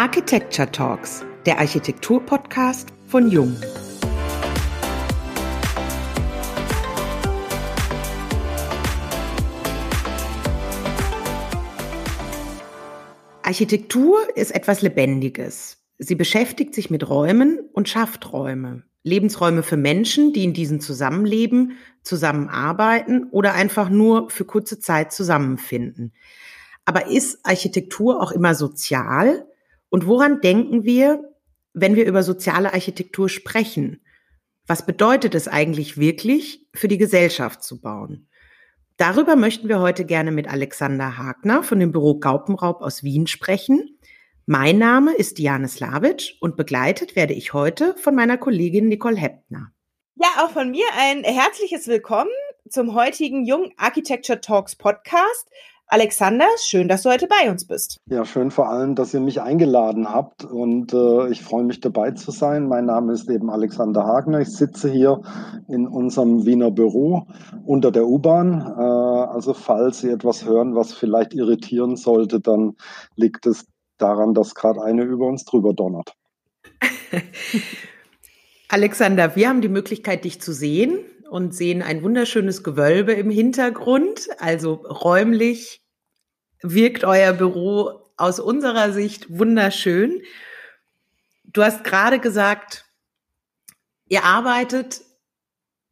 Architecture Talks, der Architektur-Podcast von Jung. Architektur ist etwas Lebendiges. Sie beschäftigt sich mit Räumen und schafft Räume. Lebensräume für Menschen, die in diesen zusammenleben, zusammenarbeiten oder einfach nur für kurze Zeit zusammenfinden. Aber ist Architektur auch immer sozial? Und woran denken wir, wenn wir über soziale Architektur sprechen? Was bedeutet es eigentlich wirklich, für die Gesellschaft zu bauen? Darüber möchten wir heute gerne mit Alexander Hagner von dem Büro Gaupenraub aus Wien sprechen. Mein Name ist Diane Slavic und begleitet werde ich heute von meiner Kollegin Nicole Heppner. Ja, auch von mir ein herzliches Willkommen zum heutigen Jung Architecture Talks Podcast. Alexander, schön, dass du heute bei uns bist. Ja, schön vor allem, dass ihr mich eingeladen habt und äh, ich freue mich dabei zu sein. Mein Name ist eben Alexander Hagner. Ich sitze hier in unserem Wiener Büro unter der U-Bahn. Äh, also falls Sie etwas hören, was vielleicht irritieren sollte, dann liegt es daran, dass gerade eine über uns drüber donnert. Alexander, wir haben die Möglichkeit, dich zu sehen und sehen ein wunderschönes Gewölbe im Hintergrund. Also räumlich wirkt euer Büro aus unserer Sicht wunderschön. Du hast gerade gesagt, ihr arbeitet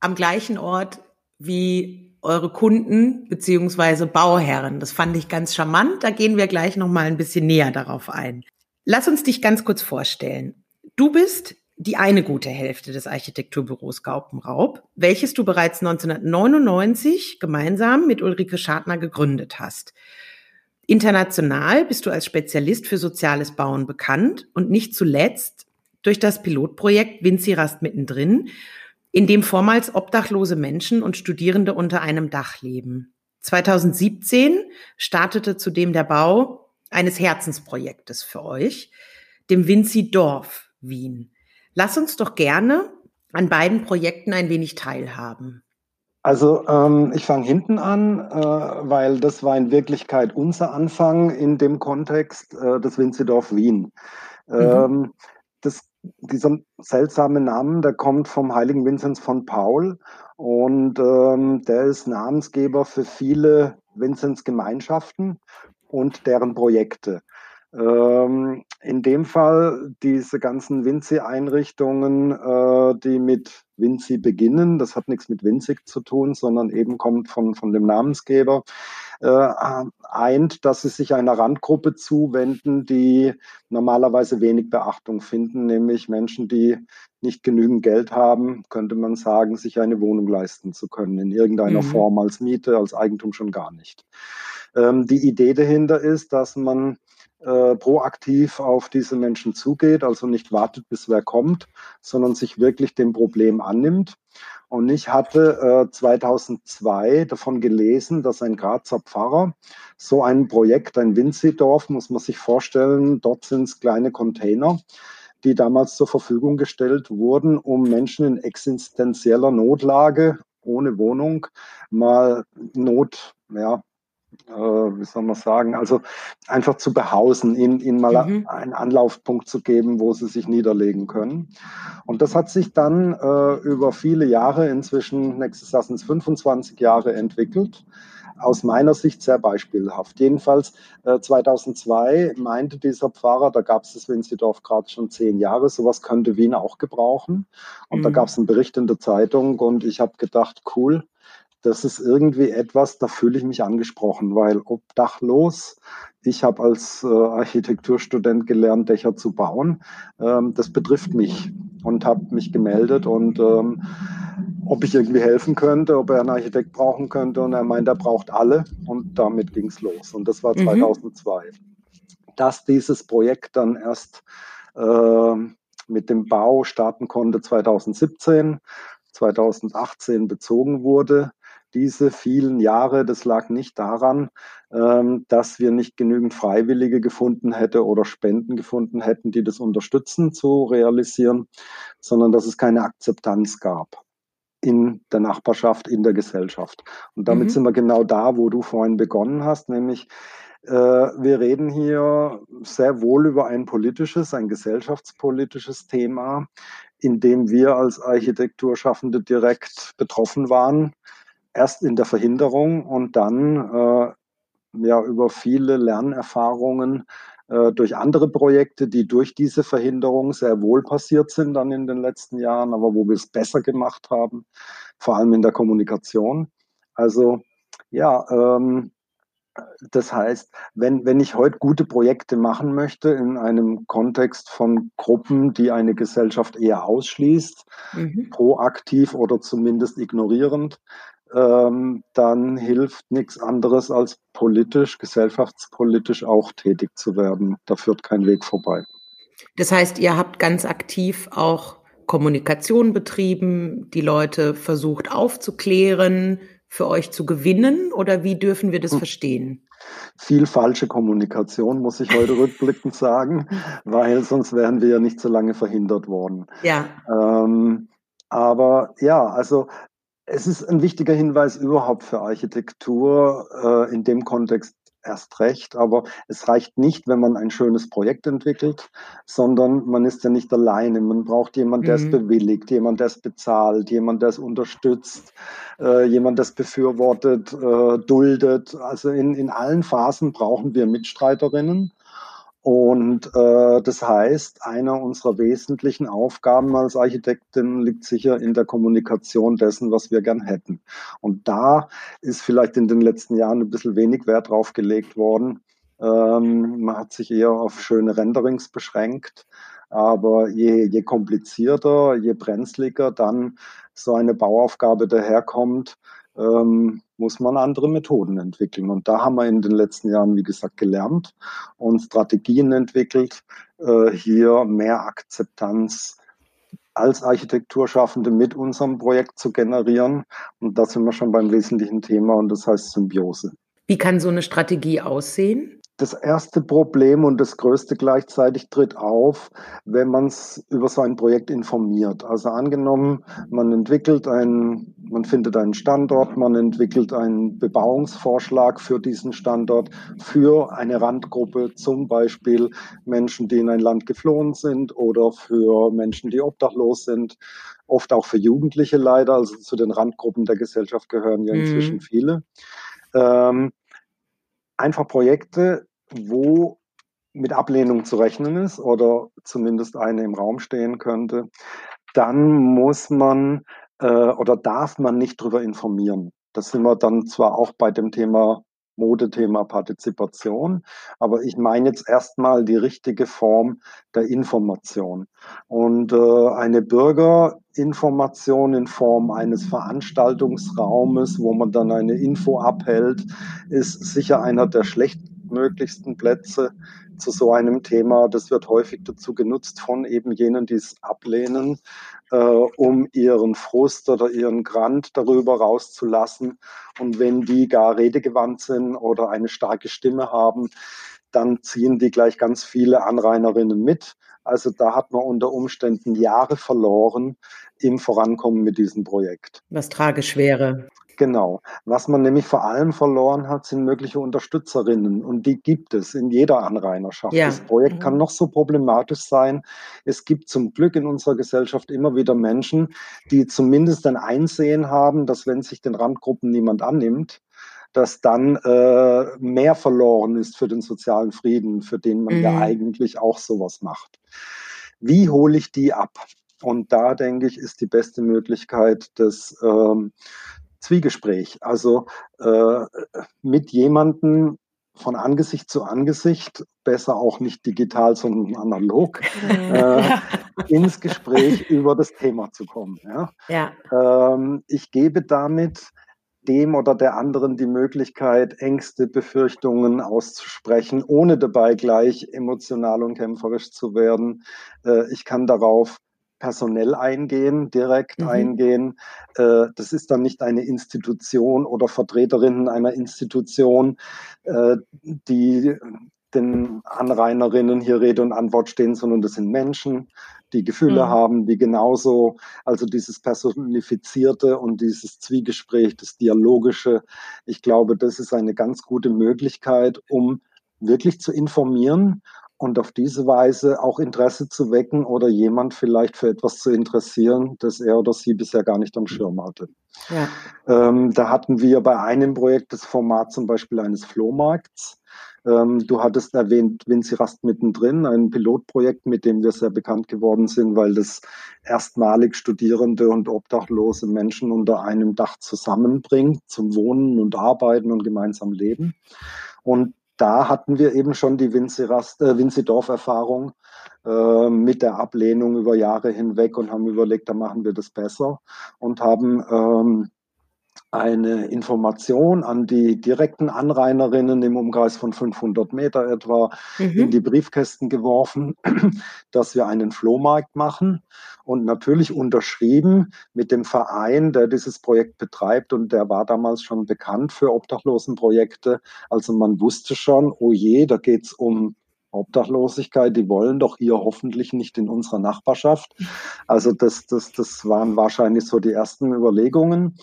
am gleichen Ort wie eure Kunden beziehungsweise Bauherren. Das fand ich ganz charmant. Da gehen wir gleich noch mal ein bisschen näher darauf ein. Lass uns dich ganz kurz vorstellen. Du bist die eine gute Hälfte des Architekturbüros Gaupenraub, welches du bereits 1999 gemeinsam mit Ulrike Schadner gegründet hast. International bist du als Spezialist für soziales Bauen bekannt und nicht zuletzt durch das Pilotprojekt Vinci-Rast mittendrin, in dem vormals obdachlose Menschen und Studierende unter einem Dach leben. 2017 startete zudem der Bau eines Herzensprojektes für euch, dem Vinci Dorf Wien. Lass uns doch gerne an beiden Projekten ein wenig teilhaben. Also ähm, ich fange hinten an, äh, weil das war in Wirklichkeit unser Anfang in dem Kontext äh, des Winzedorf Wien. Mhm. Ähm, das, dieser seltsame Name, der kommt vom heiligen Vinzenz von Paul und ähm, der ist Namensgeber für viele Vinzenz-Gemeinschaften und deren Projekte. Ähm, in dem Fall diese ganzen Vinci-Einrichtungen, äh, die mit Vinci beginnen, das hat nichts mit Winzig zu tun, sondern eben kommt von, von dem Namensgeber, äh, eint, dass sie sich einer Randgruppe zuwenden, die normalerweise wenig Beachtung finden, nämlich Menschen, die nicht genügend Geld haben, könnte man sagen, sich eine Wohnung leisten zu können, in irgendeiner mhm. Form als Miete, als Eigentum schon gar nicht. Ähm, die Idee dahinter ist, dass man äh, proaktiv auf diese Menschen zugeht, also nicht wartet, bis wer kommt, sondern sich wirklich dem Problem annimmt. Und ich hatte äh, 2002 davon gelesen, dass ein Grazer Pfarrer so ein Projekt, ein Winzidorf, muss man sich vorstellen, dort sind es kleine Container, die damals zur Verfügung gestellt wurden, um Menschen in existenzieller Notlage ohne Wohnung mal Not, ja, äh, wie soll man sagen, also einfach zu behausen, ihnen, ihnen mal mhm. einen Anlaufpunkt zu geben, wo sie sich niederlegen können. Und das hat sich dann äh, über viele Jahre, inzwischen nächstes Jahr sind es 25 Jahre entwickelt. Aus meiner Sicht sehr beispielhaft. Jedenfalls äh, 2002 meinte dieser Pfarrer, da gab es das Winzidorf gerade schon zehn Jahre, sowas könnte Wien auch gebrauchen. Und mhm. da gab es einen Bericht in der Zeitung und ich habe gedacht, cool, das ist irgendwie etwas, da fühle ich mich angesprochen, weil obdachlos, ich habe als äh, Architekturstudent gelernt, Dächer zu bauen, ähm, das betrifft mich und habe mich gemeldet und ähm, ob ich irgendwie helfen könnte, ob er einen Architekt brauchen könnte und er meint, er braucht alle und damit ging es los und das war 2002. Mhm. Dass dieses Projekt dann erst äh, mit dem Bau starten konnte 2017, 2018 bezogen wurde, diese vielen Jahre, das lag nicht daran, ähm, dass wir nicht genügend Freiwillige gefunden hätten oder Spenden gefunden hätten, die das unterstützen zu realisieren, sondern dass es keine Akzeptanz gab in der Nachbarschaft, in der Gesellschaft. Und damit mhm. sind wir genau da, wo du vorhin begonnen hast, nämlich äh, wir reden hier sehr wohl über ein politisches, ein gesellschaftspolitisches Thema, in dem wir als Architekturschaffende direkt betroffen waren. Erst in der Verhinderung und dann äh, ja über viele Lernerfahrungen äh, durch andere Projekte, die durch diese Verhinderung sehr wohl passiert sind dann in den letzten Jahren, aber wo wir es besser gemacht haben, vor allem in der Kommunikation. Also ja, ähm, das heißt, wenn, wenn ich heute gute Projekte machen möchte in einem Kontext von Gruppen, die eine Gesellschaft eher ausschließt, mhm. proaktiv oder zumindest ignorierend, ähm, dann hilft nichts anderes als politisch, gesellschaftspolitisch auch tätig zu werden. Da führt kein Weg vorbei. Das heißt, ihr habt ganz aktiv auch Kommunikation betrieben, die Leute versucht aufzuklären, für euch zu gewinnen oder wie dürfen wir das hm. verstehen? Viel falsche Kommunikation, muss ich heute rückblickend sagen, weil sonst wären wir ja nicht so lange verhindert worden. Ja. Ähm, aber ja, also es ist ein wichtiger Hinweis überhaupt für Architektur äh, in dem Kontext erst recht. Aber es reicht nicht, wenn man ein schönes Projekt entwickelt, sondern man ist ja nicht alleine. Man braucht jemanden, der es mhm. bewilligt, jemand, der es bezahlt, jemand, der es unterstützt, äh, jemand, der es befürwortet, äh, duldet. Also in, in allen Phasen brauchen wir Mitstreiterinnen. Und äh, das heißt, einer unserer wesentlichen Aufgaben als Architektin liegt sicher in der Kommunikation dessen, was wir gern hätten. Und da ist vielleicht in den letzten Jahren ein bisschen wenig Wert drauf gelegt worden. Ähm, man hat sich eher auf schöne Renderings beschränkt. Aber je, je komplizierter, je brenzliger dann so eine Bauaufgabe daherkommt, ähm, muss man andere Methoden entwickeln. Und da haben wir in den letzten Jahren, wie gesagt, gelernt und Strategien entwickelt, äh, hier mehr Akzeptanz als Architekturschaffende mit unserem Projekt zu generieren. Und da sind wir schon beim wesentlichen Thema und das heißt Symbiose. Wie kann so eine Strategie aussehen? Das erste Problem und das größte gleichzeitig tritt auf, wenn man es über so ein Projekt informiert. Also angenommen, man entwickelt einen, man findet einen Standort, man entwickelt einen Bebauungsvorschlag für diesen Standort, für eine Randgruppe, zum Beispiel Menschen, die in ein Land geflohen sind oder für Menschen, die obdachlos sind, oft auch für Jugendliche leider, also zu den Randgruppen der Gesellschaft gehören ja inzwischen mhm. viele. Ähm, einfach Projekte, wo mit Ablehnung zu rechnen ist oder zumindest eine im Raum stehen könnte, dann muss man äh, oder darf man nicht darüber informieren. Das sind wir dann zwar auch bei dem Thema Modethema Partizipation, aber ich meine jetzt erstmal die richtige Form der Information. Und äh, eine Bürgerinformation in Form eines Veranstaltungsraumes, wo man dann eine Info abhält, ist sicher einer der schlecht möglichsten Plätze zu so einem Thema. Das wird häufig dazu genutzt von eben jenen, die es ablehnen, äh, um ihren Frust oder ihren Grant darüber rauszulassen. Und wenn die gar redegewandt sind oder eine starke Stimme haben, dann ziehen die gleich ganz viele Anrainerinnen mit. Also da hat man unter Umständen Jahre verloren im Vorankommen mit diesem Projekt. Was tragisch wäre. Genau. Was man nämlich vor allem verloren hat, sind mögliche Unterstützerinnen. Und die gibt es in jeder Anrainerschaft. Ja. Das Projekt mhm. kann noch so problematisch sein. Es gibt zum Glück in unserer Gesellschaft immer wieder Menschen, die zumindest ein Einsehen haben, dass wenn sich den Randgruppen niemand annimmt, dass dann äh, mehr verloren ist für den sozialen Frieden, für den man mhm. ja eigentlich auch sowas macht. Wie hole ich die ab? Und da denke ich, ist die beste Möglichkeit, das ähm, Zwiegespräch, also äh, mit jemandem von Angesicht zu Angesicht, besser auch nicht digital, sondern analog, äh, ins Gespräch über das Thema zu kommen. Ja? ja. Ähm, ich gebe damit dem oder der anderen die Möglichkeit, Ängste, Befürchtungen auszusprechen, ohne dabei gleich emotional und kämpferisch zu werden. Äh, ich kann darauf personell eingehen, direkt mhm. eingehen. Äh, das ist dann nicht eine Institution oder Vertreterinnen einer Institution, äh, die den Anrainerinnen hier Rede und Antwort stehen, sondern das sind Menschen, die Gefühle mhm. haben, die genauso, also dieses Personifizierte und dieses Zwiegespräch, das Dialogische, ich glaube, das ist eine ganz gute Möglichkeit, um wirklich zu informieren und auf diese Weise auch Interesse zu wecken oder jemand vielleicht für etwas zu interessieren, das er oder sie bisher gar nicht am Schirm hatte. Ja. Ähm, da hatten wir bei einem Projekt das Format zum Beispiel eines Flohmarkts. Ähm, du hattest erwähnt Vinci Rast mittendrin, ein Pilotprojekt, mit dem wir sehr bekannt geworden sind, weil das erstmalig Studierende und obdachlose Menschen unter einem Dach zusammenbringt zum Wohnen und Arbeiten und gemeinsam Leben. Und da hatten wir eben schon die Vinci-Dorf-Erfahrung äh, mit der Ablehnung über Jahre hinweg und haben überlegt, da machen wir das besser und haben ähm, eine Information an die direkten Anrainerinnen im Umkreis von 500 Meter etwa mhm. in die Briefkästen geworfen, dass wir einen Flohmarkt machen und natürlich unterschrieben mit dem Verein, der dieses Projekt betreibt und der war damals schon bekannt für Obdachlosenprojekte. Also man wusste schon, oh je, da geht es um Obdachlosigkeit, die wollen doch hier hoffentlich nicht in unserer Nachbarschaft. Also das, das, das waren wahrscheinlich so die ersten Überlegungen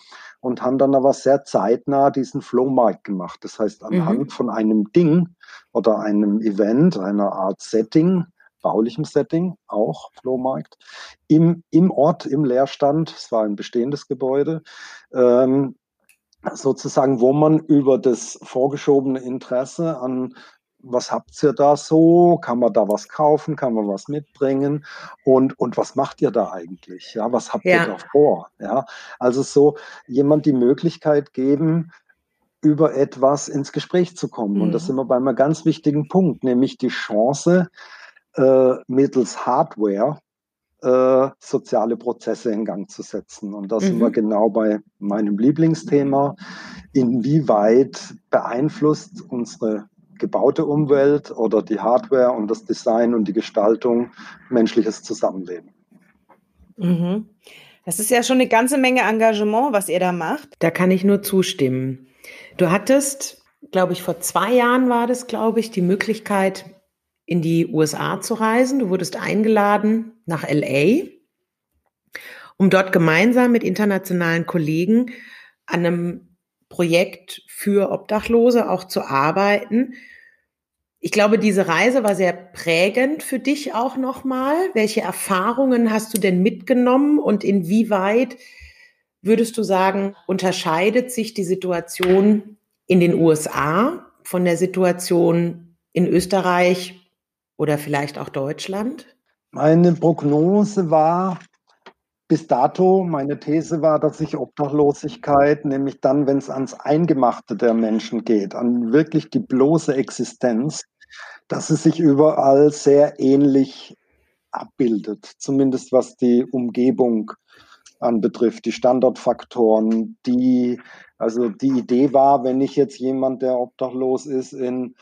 und haben dann aber sehr zeitnah diesen Flohmarkt gemacht. Das heißt, anhand mhm. von einem Ding oder einem Event, einer Art Setting, baulichem Setting, auch Flohmarkt, im, im Ort, im Leerstand, es war ein bestehendes Gebäude, ähm, sozusagen, wo man über das vorgeschobene Interesse an was habt ihr da so? Kann man da was kaufen? Kann man was mitbringen? Und, und was macht ihr da eigentlich? Ja, was habt ja. ihr da vor? Ja, also so jemand die Möglichkeit geben, über etwas ins Gespräch zu kommen. Mhm. Und das sind wir bei einem ganz wichtigen Punkt, nämlich die Chance, äh, mittels Hardware äh, soziale Prozesse in Gang zu setzen. Und da mhm. sind wir mhm. genau bei meinem Lieblingsthema. Inwieweit beeinflusst unsere gebaute Umwelt oder die Hardware und das Design und die Gestaltung menschliches Zusammenleben. Mhm. Das ist ja schon eine ganze Menge Engagement, was ihr da macht. Da kann ich nur zustimmen. Du hattest, glaube ich, vor zwei Jahren war das, glaube ich, die Möglichkeit, in die USA zu reisen. Du wurdest eingeladen nach LA, um dort gemeinsam mit internationalen Kollegen an einem Projekt für Obdachlose auch zu arbeiten. Ich glaube, diese Reise war sehr prägend für dich auch nochmal. Welche Erfahrungen hast du denn mitgenommen und inwieweit würdest du sagen, unterscheidet sich die Situation in den USA von der Situation in Österreich oder vielleicht auch Deutschland? Meine Prognose war, bis dato, meine These war, dass sich Obdachlosigkeit, nämlich dann, wenn es ans Eingemachte der Menschen geht, an wirklich die bloße Existenz, dass es sich überall sehr ähnlich abbildet, zumindest was die Umgebung anbetrifft, die Standortfaktoren, die, also die Idee war, wenn ich jetzt jemand, der obdachlos ist, in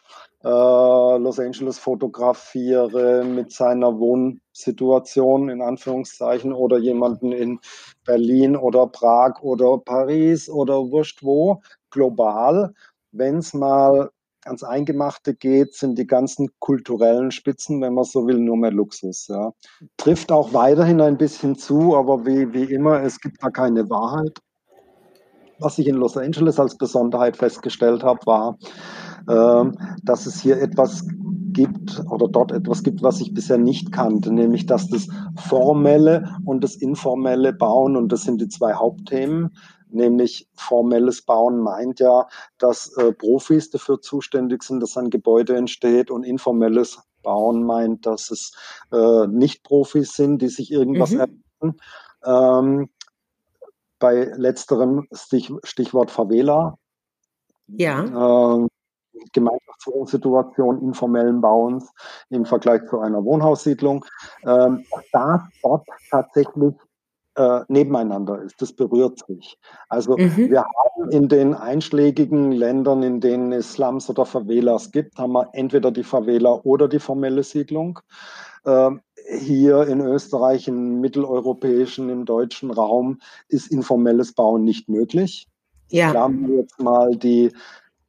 Los Angeles fotografiere mit seiner Wohnsituation in Anführungszeichen oder jemanden in Berlin oder Prag oder Paris oder wurscht wo, global. Wenn es mal ans Eingemachte geht, sind die ganzen kulturellen Spitzen, wenn man so will, nur mehr Luxus. Ja. Trifft auch weiterhin ein bisschen zu, aber wie, wie immer, es gibt da keine Wahrheit. Was ich in Los Angeles als Besonderheit festgestellt habe, war, dass es hier etwas gibt oder dort etwas gibt, was ich bisher nicht kannte, nämlich dass das formelle und das informelle Bauen, und das sind die zwei Hauptthemen, nämlich formelles Bauen meint ja, dass äh, Profis dafür zuständig sind, dass ein Gebäude entsteht und informelles Bauen meint, dass es äh, nicht Profis sind, die sich irgendwas mhm. erfinden. Ähm, bei letzterem Stich, Stichwort Favela. Ja. Ähm, Gemeinschaftswohnsituation informellen Bauens im Vergleich zu einer Wohnhaussiedlung, ähm, da dort tatsächlich äh, nebeneinander ist. Das berührt sich. Also mhm. wir haben in den einschlägigen Ländern, in denen es Slums oder Favelas gibt, haben wir entweder die Favela oder die formelle Siedlung. Ähm, hier in Österreich, im mitteleuropäischen, im deutschen Raum ist informelles Bauen nicht möglich. Ja. Wir jetzt mal die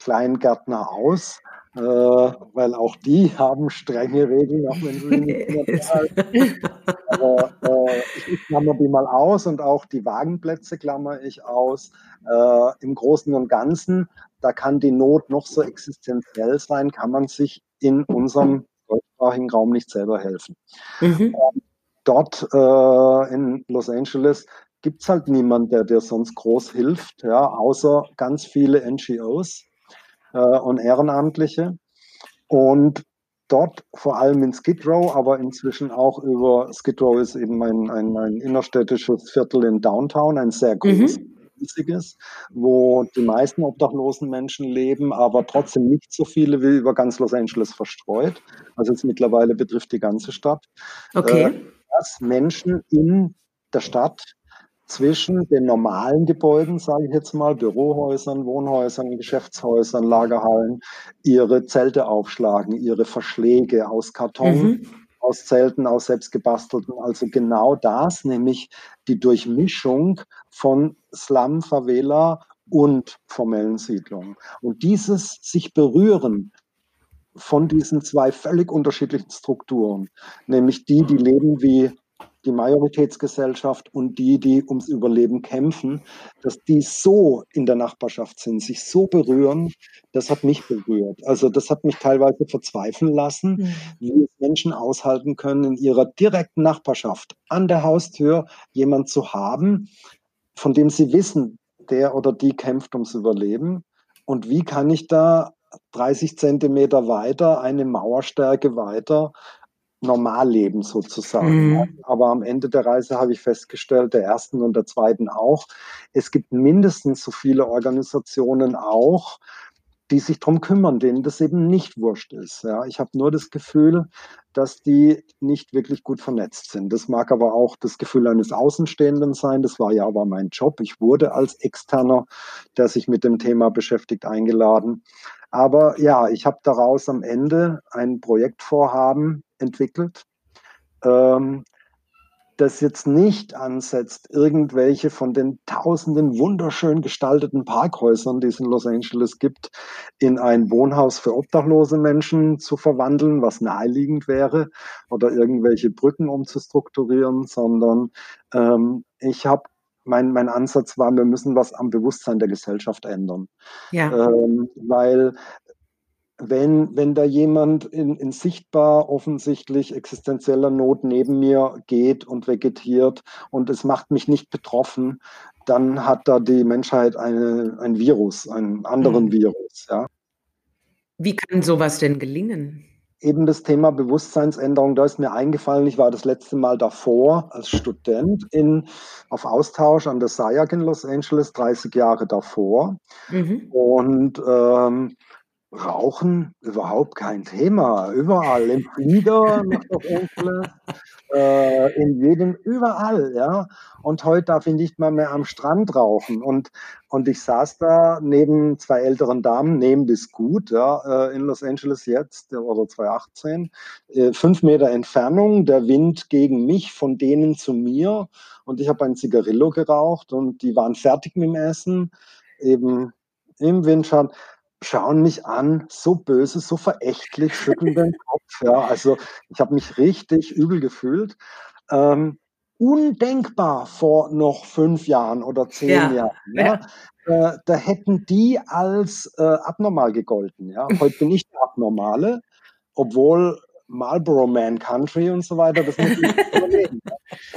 Kleingärtner aus, äh, weil auch die haben strenge Regeln, auch wenn sie nicht Aber äh, ich klammer die mal aus und auch die Wagenplätze klammer ich aus. Äh, Im Großen und Ganzen da kann die Not noch so existenziell sein, kann man sich in unserem deutschsprachigen Raum nicht selber helfen. Mhm. Dort äh, in Los Angeles gibt es halt niemand, der dir sonst groß hilft, ja, außer ganz viele NGOs äh, und Ehrenamtliche. Und dort vor allem in Skid Row, aber inzwischen auch über Skid Row ist eben ein, ein, ein innerstädtisches Viertel in Downtown, ein sehr großes. Mhm riesiges, wo die meisten obdachlosen Menschen leben, aber trotzdem nicht so viele wie über ganz Los Angeles verstreut. Also es mittlerweile betrifft die ganze Stadt. Okay. Äh, dass Menschen in der Stadt zwischen den normalen Gebäuden, sage ich jetzt mal, Bürohäusern, Wohnhäusern, Geschäftshäusern, Lagerhallen, ihre Zelte aufschlagen, ihre Verschläge aus Karton, mhm. aus Zelten, aus selbstgebastelten. Also genau das, nämlich die Durchmischung von Slum, Favela und formellen Siedlungen. Und dieses sich berühren von diesen zwei völlig unterschiedlichen Strukturen, nämlich die, die leben wie die Majoritätsgesellschaft und die, die ums Überleben kämpfen, dass die so in der Nachbarschaft sind, sich so berühren, das hat mich berührt. Also das hat mich teilweise verzweifeln lassen, mhm. wie Menschen aushalten können, in ihrer direkten Nachbarschaft an der Haustür jemand zu haben, von dem sie wissen, der oder die kämpft ums Überleben. Und wie kann ich da 30 Zentimeter weiter, eine Mauerstärke weiter, normal leben sozusagen. Mhm. Aber am Ende der Reise habe ich festgestellt, der ersten und der zweiten auch, es gibt mindestens so viele Organisationen auch, die sich darum kümmern, denen das eben nicht wurscht ist. Ja, ich habe nur das Gefühl, dass die nicht wirklich gut vernetzt sind. Das mag aber auch das Gefühl eines Außenstehenden sein. Das war ja aber mein Job. Ich wurde als Externer, der sich mit dem Thema beschäftigt, eingeladen. Aber ja, ich habe daraus am Ende ein Projektvorhaben entwickelt, ähm, das jetzt nicht ansetzt, irgendwelche von den tausenden wunderschön gestalteten Parkhäusern, die es in Los Angeles gibt, in ein Wohnhaus für obdachlose Menschen zu verwandeln, was naheliegend wäre, oder irgendwelche Brücken umzustrukturieren, sondern ähm, ich habe mein, mein Ansatz war, wir müssen was am Bewusstsein der Gesellschaft ändern. Ja. Ähm, weil wenn, wenn da jemand in, in sichtbar offensichtlich existenzieller Not neben mir geht und vegetiert und es macht mich nicht betroffen, dann hat da die Menschheit eine, ein Virus, einen anderen mhm. Virus. Ja. Wie kann sowas denn gelingen? Eben das Thema Bewusstseinsänderung, da ist mir eingefallen, ich war das letzte Mal davor als Student in, auf Austausch an der SIAC in Los Angeles, 30 Jahre davor. Mhm. Und ähm, Rauchen überhaupt kein Thema. Überall im Flieger äh, in jedem, überall, ja. Und heute darf ich nicht mal mehr am Strand rauchen. Und, und ich saß da neben zwei älteren Damen, nehmen das gut, ja, äh, in Los Angeles jetzt, oder 2018, äh, fünf Meter Entfernung, der Wind gegen mich, von denen zu mir. Und ich habe ein Zigarillo geraucht und die waren fertig mit dem Essen, eben im Windschatten schauen mich an, so böse, so verächtlich, schütteln den Kopf. Ja. Also ich habe mich richtig übel gefühlt. Ähm, undenkbar vor noch fünf Jahren oder zehn ja. Jahren. Ja. Äh, da hätten die als äh, abnormal gegolten. Ja. Heute bin ich der Abnormale, obwohl Marlboro Man Country und so weiter, das muss ich überlegen.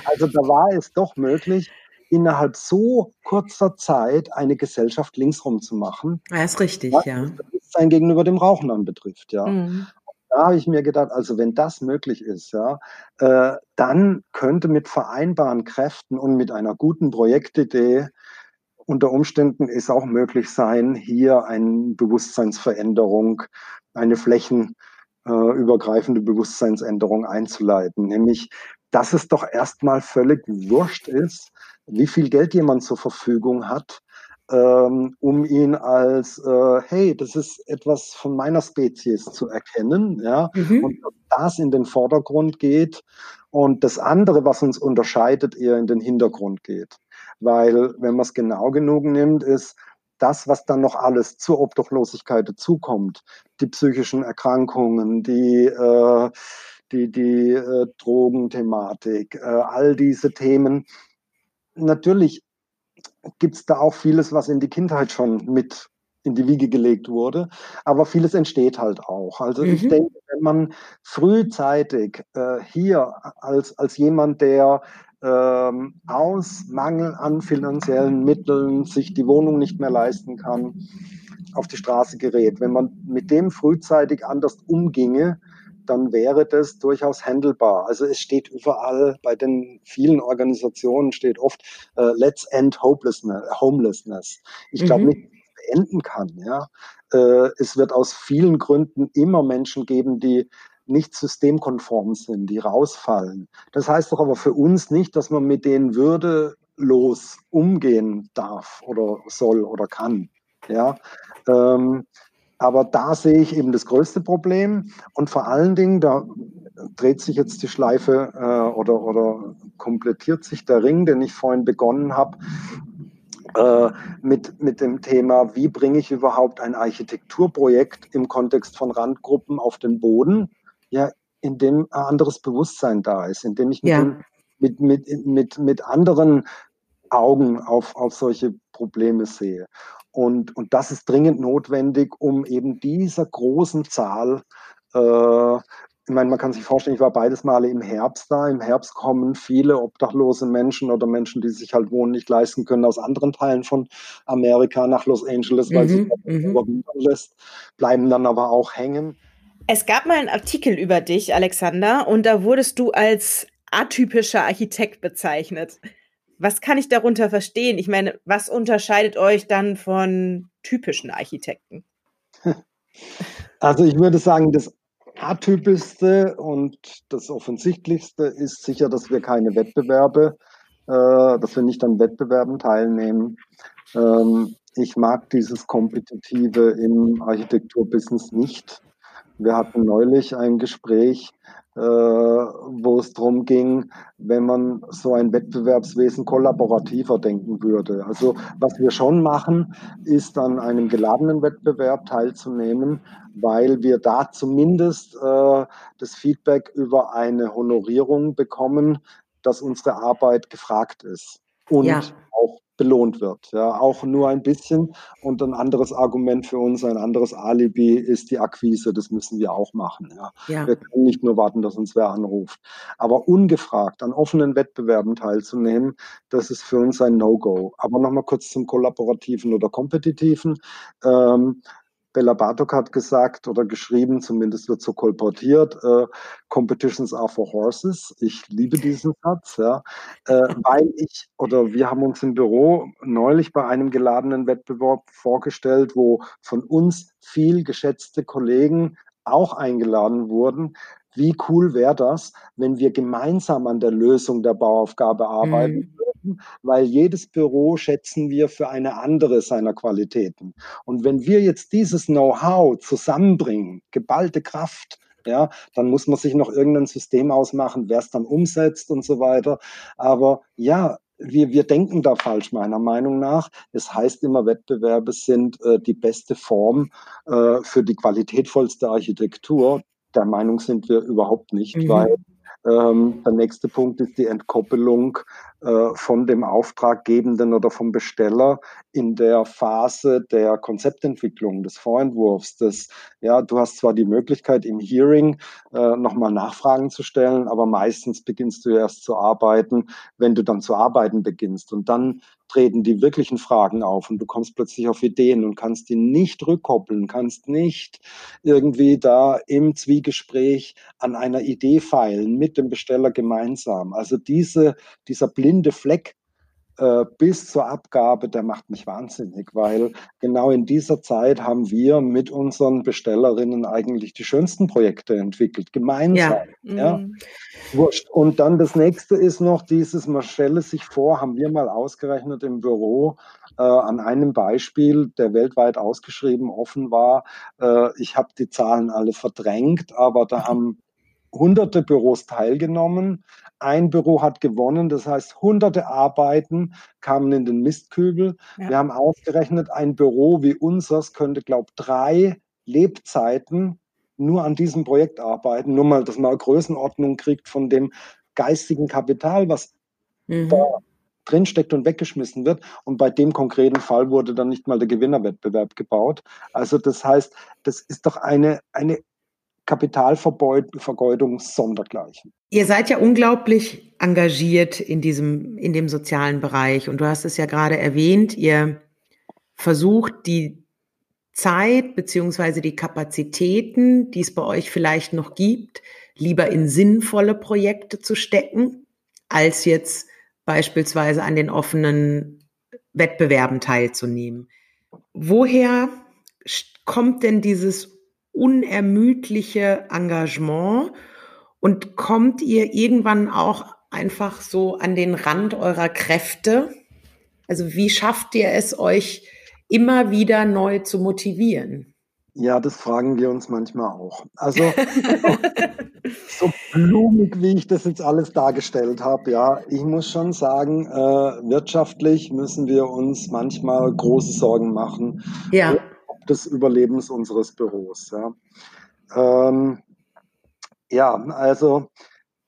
Also da war es doch möglich, innerhalb so kurzer Zeit eine Gesellschaft linksrum zu machen. Ja, ist richtig, was ja. Bewusstsein gegenüber dem Rauchen anbetrifft, ja. Mhm. Da habe ich mir gedacht, also wenn das möglich ist, ja, äh, dann könnte mit vereinbaren Kräften und mit einer guten Projektidee unter Umständen es auch möglich sein, hier eine Bewusstseinsveränderung, eine flächenübergreifende Bewusstseinsänderung einzuleiten. Nämlich, dass es doch erstmal völlig wurscht ist, wie viel Geld jemand zur Verfügung hat, ähm, um ihn als, äh, hey, das ist etwas von meiner Spezies zu erkennen, ja, mhm. und das in den Vordergrund geht und das andere, was uns unterscheidet, eher in den Hintergrund geht. Weil, wenn man es genau genug nimmt, ist das, was dann noch alles zur Obdachlosigkeit dazukommt, die psychischen Erkrankungen, die, äh, die, die äh, Drogenthematik, äh, all diese Themen, natürlich gibt es da auch vieles, was in die Kindheit schon mit in die Wiege gelegt wurde. Aber vieles entsteht halt auch. Also mhm. ich denke, wenn man frühzeitig äh, hier als, als jemand, der ähm, aus Mangel an finanziellen Mitteln sich die Wohnung nicht mehr leisten kann, auf die Straße gerät. Wenn man mit dem frühzeitig anders umginge, dann wäre das durchaus handelbar. Also es steht überall bei den vielen Organisationen steht oft uh, Let's end homelessness. Ich glaube mhm. nicht, beenden kann. Ja, uh, es wird aus vielen Gründen immer Menschen geben, die nicht systemkonform sind, die rausfallen. Das heißt doch aber für uns nicht, dass man mit denen würdelos umgehen darf oder soll oder kann. Ja, ähm, aber da sehe ich eben das größte Problem und vor allen Dingen, da dreht sich jetzt die Schleife äh, oder, oder komplettiert sich der Ring, den ich vorhin begonnen habe, äh, mit, mit dem Thema, wie bringe ich überhaupt ein Architekturprojekt im Kontext von Randgruppen auf den Boden, ja, in dem ein anderes Bewusstsein da ist, in dem ich mit, ja. dem, mit, mit, mit, mit anderen Augen auf, auf solche Probleme sehe. Und, und das ist dringend notwendig, um eben dieser großen Zahl, äh, ich meine, man kann sich vorstellen, ich war beides Male im Herbst da. Im Herbst kommen viele obdachlose Menschen oder Menschen, die sich halt Wohnen nicht leisten können, aus anderen Teilen von Amerika nach Los Angeles, weil mhm, sie mhm. lässt, bleiben dann aber auch hängen. Es gab mal einen Artikel über dich, Alexander, und da wurdest du als atypischer Architekt bezeichnet. Was kann ich darunter verstehen? Ich meine, was unterscheidet euch dann von typischen Architekten? Also ich würde sagen, das atypischste und das offensichtlichste ist sicher, dass wir keine Wettbewerbe, äh, dass wir nicht an Wettbewerben teilnehmen. Ähm, ich mag dieses Kompetitive im Architekturbusiness nicht. Wir hatten neulich ein Gespräch äh, wo es darum ging, wenn man so ein Wettbewerbswesen kollaborativer denken würde. Also was wir schon machen, ist an einem geladenen Wettbewerb teilzunehmen, weil wir da zumindest äh, das Feedback über eine Honorierung bekommen, dass unsere Arbeit gefragt ist und ja. auch belohnt wird. Ja, auch nur ein bisschen. Und ein anderes Argument für uns, ein anderes Alibi ist die Akquise. Das müssen wir auch machen. Ja. ja. Wir können nicht nur warten, dass uns wer anruft. Aber ungefragt an offenen Wettbewerben teilzunehmen, das ist für uns ein No-Go. Aber nochmal kurz zum kollaborativen oder kompetitiven. Ähm, Bella Bartok hat gesagt oder geschrieben, zumindest wird so kolportiert, äh, Competitions are for horses. Ich liebe diesen Satz, ja, äh, weil ich oder wir haben uns im Büro neulich bei einem geladenen Wettbewerb vorgestellt, wo von uns viel geschätzte Kollegen auch eingeladen wurden. Wie cool wäre das, wenn wir gemeinsam an der Lösung der Bauaufgabe arbeiten mhm weil jedes Büro schätzen wir für eine andere seiner Qualitäten. Und wenn wir jetzt dieses Know-how zusammenbringen, geballte Kraft, ja, dann muss man sich noch irgendein System ausmachen, wer es dann umsetzt und so weiter. Aber ja, wir, wir denken da falsch, meiner Meinung nach. Es heißt immer, Wettbewerbe sind äh, die beste Form äh, für die qualitätvollste Architektur. Der Meinung sind wir überhaupt nicht, mhm. weil ähm, der nächste Punkt ist die Entkoppelung äh, von dem Auftraggebenden oder vom Besteller in der Phase der Konzeptentwicklung, des Vorentwurfs. Des, ja, du hast zwar die Möglichkeit im Hearing äh, nochmal Nachfragen zu stellen, aber meistens beginnst du erst zu arbeiten, wenn du dann zu arbeiten beginnst. Und dann treten die wirklichen Fragen auf und du kommst plötzlich auf Ideen und kannst die nicht rückkoppeln, kannst nicht irgendwie da im Zwiegespräch an einer Idee feilen mit dem Besteller gemeinsam. Also diese, dieser blinde Fleck äh, bis zur Abgabe, der macht mich wahnsinnig, weil genau in dieser Zeit haben wir mit unseren Bestellerinnen eigentlich die schönsten Projekte entwickelt, gemeinsam. Ja. ja. Mhm. Wurscht. Und dann das nächste ist noch dieses, man stelle sich vor, haben wir mal ausgerechnet im Büro, äh, an einem Beispiel, der weltweit ausgeschrieben offen war. Äh, ich habe die Zahlen alle verdrängt, aber da haben hunderte Büros teilgenommen. Ein Büro hat gewonnen, das heißt, hunderte Arbeiten kamen in den Mistkübel. Ja. Wir haben ausgerechnet, ein Büro wie unseres könnte, glaube ich, drei Lebzeiten nur an diesem Projekt arbeiten. Nur mal, dass man eine Größenordnung kriegt von dem geistigen Kapital, was mhm. da drinsteckt und weggeschmissen wird. Und bei dem konkreten Fall wurde dann nicht mal der Gewinnerwettbewerb gebaut. Also das heißt, das ist doch eine, eine Kapitalvergeudung sondergleichen. Ihr seid ja unglaublich engagiert in diesem, in dem sozialen Bereich. Und du hast es ja gerade erwähnt, ihr versucht die Zeit beziehungsweise die Kapazitäten, die es bei euch vielleicht noch gibt, lieber in sinnvolle Projekte zu stecken, als jetzt beispielsweise an den offenen Wettbewerben teilzunehmen. Woher kommt denn dieses unermüdliche Engagement und kommt ihr irgendwann auch einfach so an den Rand eurer Kräfte? Also wie schafft ihr es euch immer wieder neu zu motivieren? Ja, das fragen wir uns manchmal auch. Also so blumig, wie ich das jetzt alles dargestellt habe, ja, ich muss schon sagen, äh, wirtschaftlich müssen wir uns manchmal große Sorgen machen. Ja. Des Überlebens unseres Büros. Ja, ähm, ja also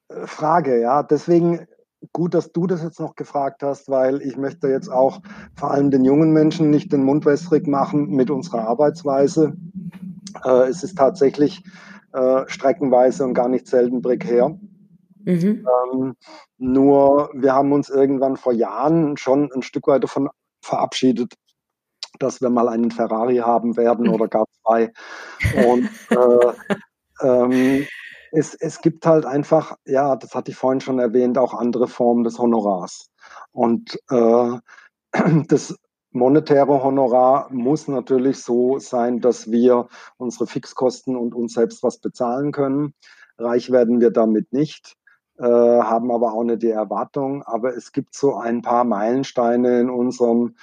äh, Frage, ja, deswegen gut, dass du das jetzt noch gefragt hast, weil ich möchte jetzt auch vor allem den jungen Menschen nicht den Mund wässrig machen mit unserer Arbeitsweise. Äh, es ist tatsächlich äh, streckenweise und gar nicht selten prekär. Mhm. Ähm, nur wir haben uns irgendwann vor Jahren schon ein Stück weit davon verabschiedet, dass wir mal einen Ferrari haben werden oder gar zwei. Und äh, ähm, es, es gibt halt einfach, ja, das hatte ich vorhin schon erwähnt, auch andere Formen des Honorars. Und äh, das monetäre Honorar muss natürlich so sein, dass wir unsere Fixkosten und uns selbst was bezahlen können. Reich werden wir damit nicht, äh, haben aber auch nicht die Erwartung. Aber es gibt so ein paar Meilensteine in unserem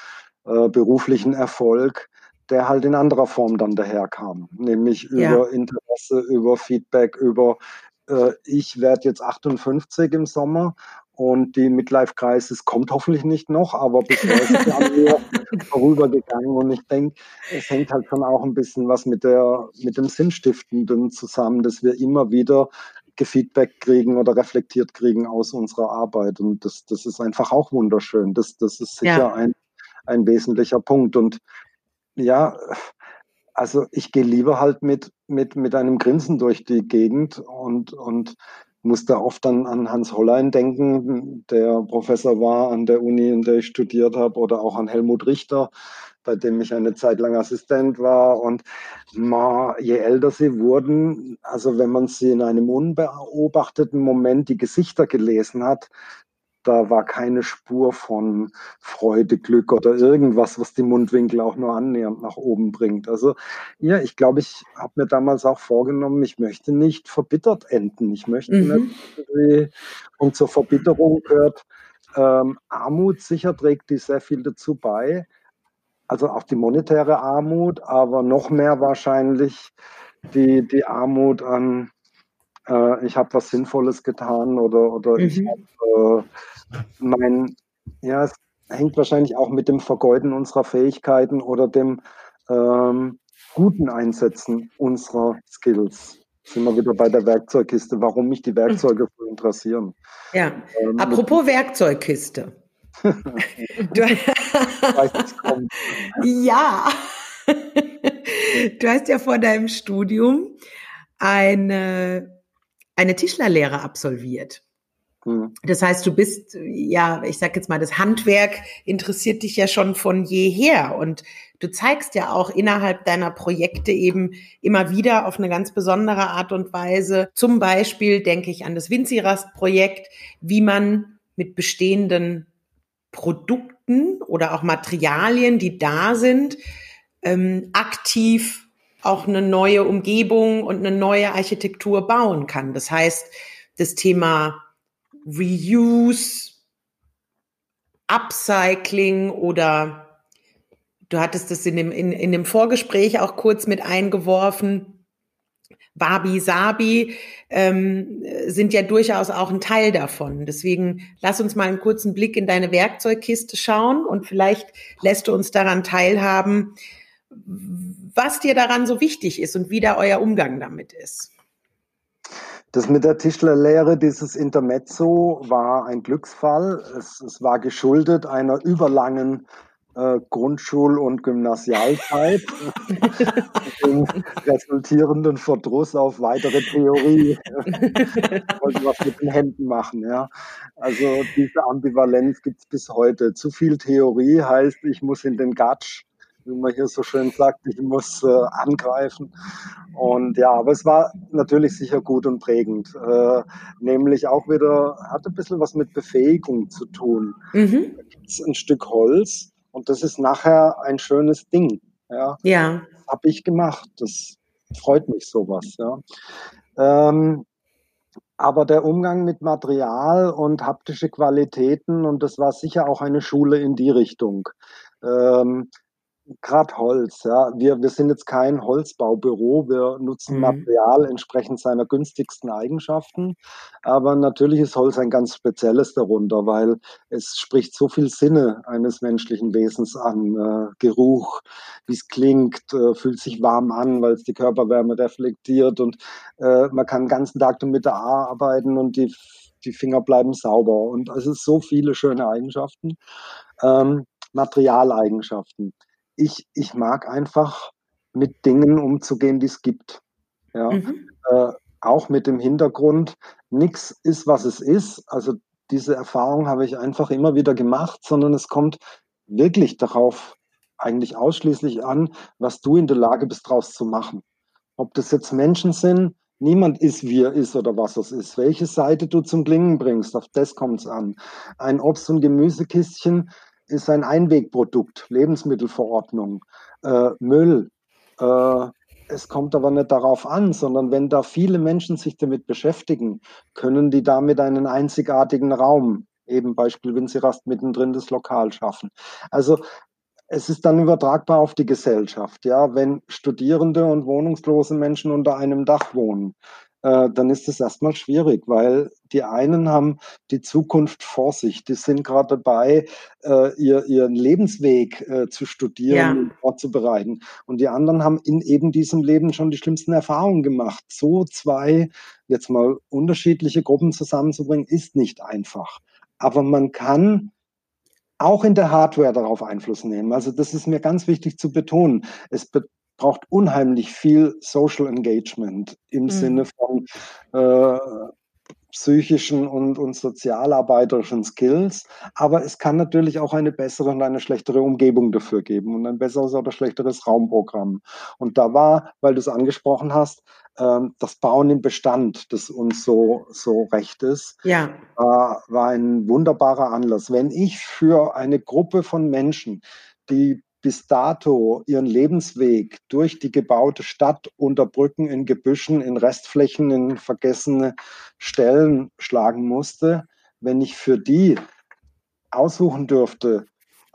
äh, beruflichen Erfolg, der halt in anderer Form dann daherkam, nämlich ja. über Interesse, über Feedback, über äh, ich werde jetzt 58 im Sommer und die Midlife Crisis kommt hoffentlich nicht noch, aber bisher ist es an mir vorübergegangen und ich denke, es hängt halt schon auch ein bisschen was mit der mit dem Sinnstiftenden zusammen, dass wir immer wieder Gefeedback kriegen oder reflektiert kriegen aus unserer Arbeit und das, das ist einfach auch wunderschön. Das, das ist sicher ja. ein, ein wesentlicher Punkt und ja, also ich gehe lieber halt mit, mit, mit einem Grinsen durch die Gegend und, und muss da oft dann an Hans Hollein denken, der Professor war an der Uni, in der ich studiert habe, oder auch an Helmut Richter, bei dem ich eine Zeit lang Assistent war. Und ma, je älter sie wurden, also wenn man sie in einem unbeobachteten Moment die Gesichter gelesen hat, da war keine Spur von Freude, Glück oder irgendwas, was die Mundwinkel auch nur annähernd nach oben bringt. Also ja, ich glaube, ich habe mir damals auch vorgenommen, ich möchte nicht verbittert enden. Ich möchte mhm. nicht, und zur Verbitterung gehört ähm, Armut sicher trägt die sehr viel dazu bei. Also auch die monetäre Armut, aber noch mehr wahrscheinlich die, die Armut an äh, ich habe was Sinnvolles getan oder, oder mhm. ich habe äh, mein, ja, es hängt wahrscheinlich auch mit dem Vergeuden unserer Fähigkeiten oder dem ähm, guten Einsetzen unserer Skills. Sind wir wieder bei der Werkzeugkiste, warum mich die Werkzeuge so interessieren. Ja, ähm, apropos Werkzeugkiste. ja, du hast ja vor deinem Studium eine eine Tischlerlehre absolviert. Hm. Das heißt, du bist, ja, ich sag jetzt mal, das Handwerk interessiert dich ja schon von jeher und du zeigst ja auch innerhalb deiner Projekte eben immer wieder auf eine ganz besondere Art und Weise. Zum Beispiel denke ich an das Winzirast-Projekt, wie man mit bestehenden Produkten oder auch Materialien, die da sind, ähm, aktiv auch eine neue Umgebung und eine neue Architektur bauen kann. Das heißt, das Thema Reuse, Upcycling oder du hattest es in dem, in, in dem Vorgespräch auch kurz mit eingeworfen, Wabi Sabi ähm, sind ja durchaus auch ein Teil davon. Deswegen lass uns mal einen kurzen Blick in deine Werkzeugkiste schauen und vielleicht lässt du uns daran teilhaben, was dir daran so wichtig ist und wie da euer Umgang damit ist. Das mit der Tischlerlehre, dieses Intermezzo, war ein Glücksfall. Es, es war geschuldet einer überlangen äh, Grundschul- und Gymnasialzeit, den resultierenden Verdruss auf weitere Theorie. Wollte was mit den Händen machen, ja. Also diese Ambivalenz gibt es bis heute. Zu viel Theorie heißt, ich muss in den Gatsch wie man hier so schön sagt, ich muss äh, angreifen. Und ja, aber es war natürlich sicher gut und prägend. Äh, nämlich auch wieder, hat ein bisschen was mit Befähigung zu tun. Mhm. Da gibt es ein Stück Holz und das ist nachher ein schönes Ding. Ja. ja. Habe ich gemacht. Das freut mich sowas. Ja. Ähm, aber der Umgang mit Material und haptische Qualitäten, und das war sicher auch eine Schule in die Richtung. Ähm, gerade Holz, ja. Wir, wir sind jetzt kein Holzbaubüro, wir nutzen mhm. Material entsprechend seiner günstigsten Eigenschaften. Aber natürlich ist Holz ein ganz spezielles darunter, weil es spricht so viel Sinne eines menschlichen Wesens an. Äh, Geruch, wie es klingt, äh, fühlt sich warm an, weil es die Körperwärme reflektiert und äh, man kann den ganzen Tag damit da arbeiten und die, die Finger bleiben sauber. Und es ist so viele schöne Eigenschaften. Ähm, Materialeigenschaften ich, ich mag einfach mit Dingen umzugehen, die es gibt. Ja? Mhm. Äh, auch mit dem Hintergrund, nichts ist, was es ist. Also diese Erfahrung habe ich einfach immer wieder gemacht, sondern es kommt wirklich darauf eigentlich ausschließlich an, was du in der Lage bist, daraus zu machen. Ob das jetzt Menschen sind, niemand ist, wie er ist oder was es ist. Welche Seite du zum Klingen bringst, auf das kommt es an. Ein Obst- und Gemüsekistchen ist ein Einwegprodukt, Lebensmittelverordnung, äh, Müll. Äh, es kommt aber nicht darauf an, sondern wenn da viele Menschen sich damit beschäftigen, können die damit einen einzigartigen Raum, eben Beispiel Winzirast mittendrin das Lokal schaffen. Also es ist dann übertragbar auf die Gesellschaft. Ja, wenn Studierende und wohnungslose Menschen unter einem Dach wohnen, äh, dann ist es erstmal schwierig, weil die einen haben die Zukunft vor sich. Die sind gerade dabei, äh, ihr, ihren Lebensweg äh, zu studieren ja. und vorzubereiten. Und die anderen haben in eben diesem Leben schon die schlimmsten Erfahrungen gemacht. So zwei, jetzt mal unterschiedliche Gruppen zusammenzubringen, ist nicht einfach. Aber man kann auch in der Hardware darauf Einfluss nehmen. Also das ist mir ganz wichtig zu betonen. Es braucht unheimlich viel Social Engagement im mhm. Sinne von äh, psychischen und, und sozialarbeiterischen Skills. Aber es kann natürlich auch eine bessere und eine schlechtere Umgebung dafür geben und ein besseres oder schlechteres Raumprogramm. Und da war, weil du es angesprochen hast, ähm, das Bauen im Bestand, das uns so, so recht ist, ja. war, war ein wunderbarer Anlass. Wenn ich für eine Gruppe von Menschen, die bis dato ihren Lebensweg durch die gebaute Stadt unter Brücken in Gebüschen, in Restflächen, in vergessene Stellen schlagen musste, wenn ich für die aussuchen dürfte,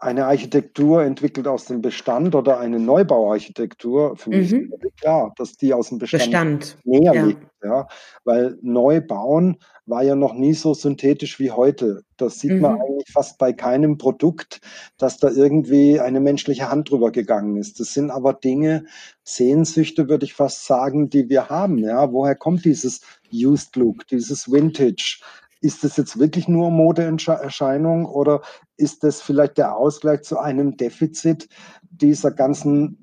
eine Architektur entwickelt aus dem Bestand oder eine Neubauarchitektur, für mich mhm. ist klar, dass die aus dem Bestand, Bestand. näher ja. liegt. Ja, weil Neubauen war ja noch nie so synthetisch wie heute. Das sieht mhm. man eigentlich fast bei keinem Produkt, dass da irgendwie eine menschliche Hand drüber gegangen ist. Das sind aber Dinge, Sehnsüchte, würde ich fast sagen, die wir haben. Ja, woher kommt dieses Used Look, dieses Vintage? Ist das jetzt wirklich nur Modeerscheinung oder ist das vielleicht der Ausgleich zu einem Defizit dieser ganzen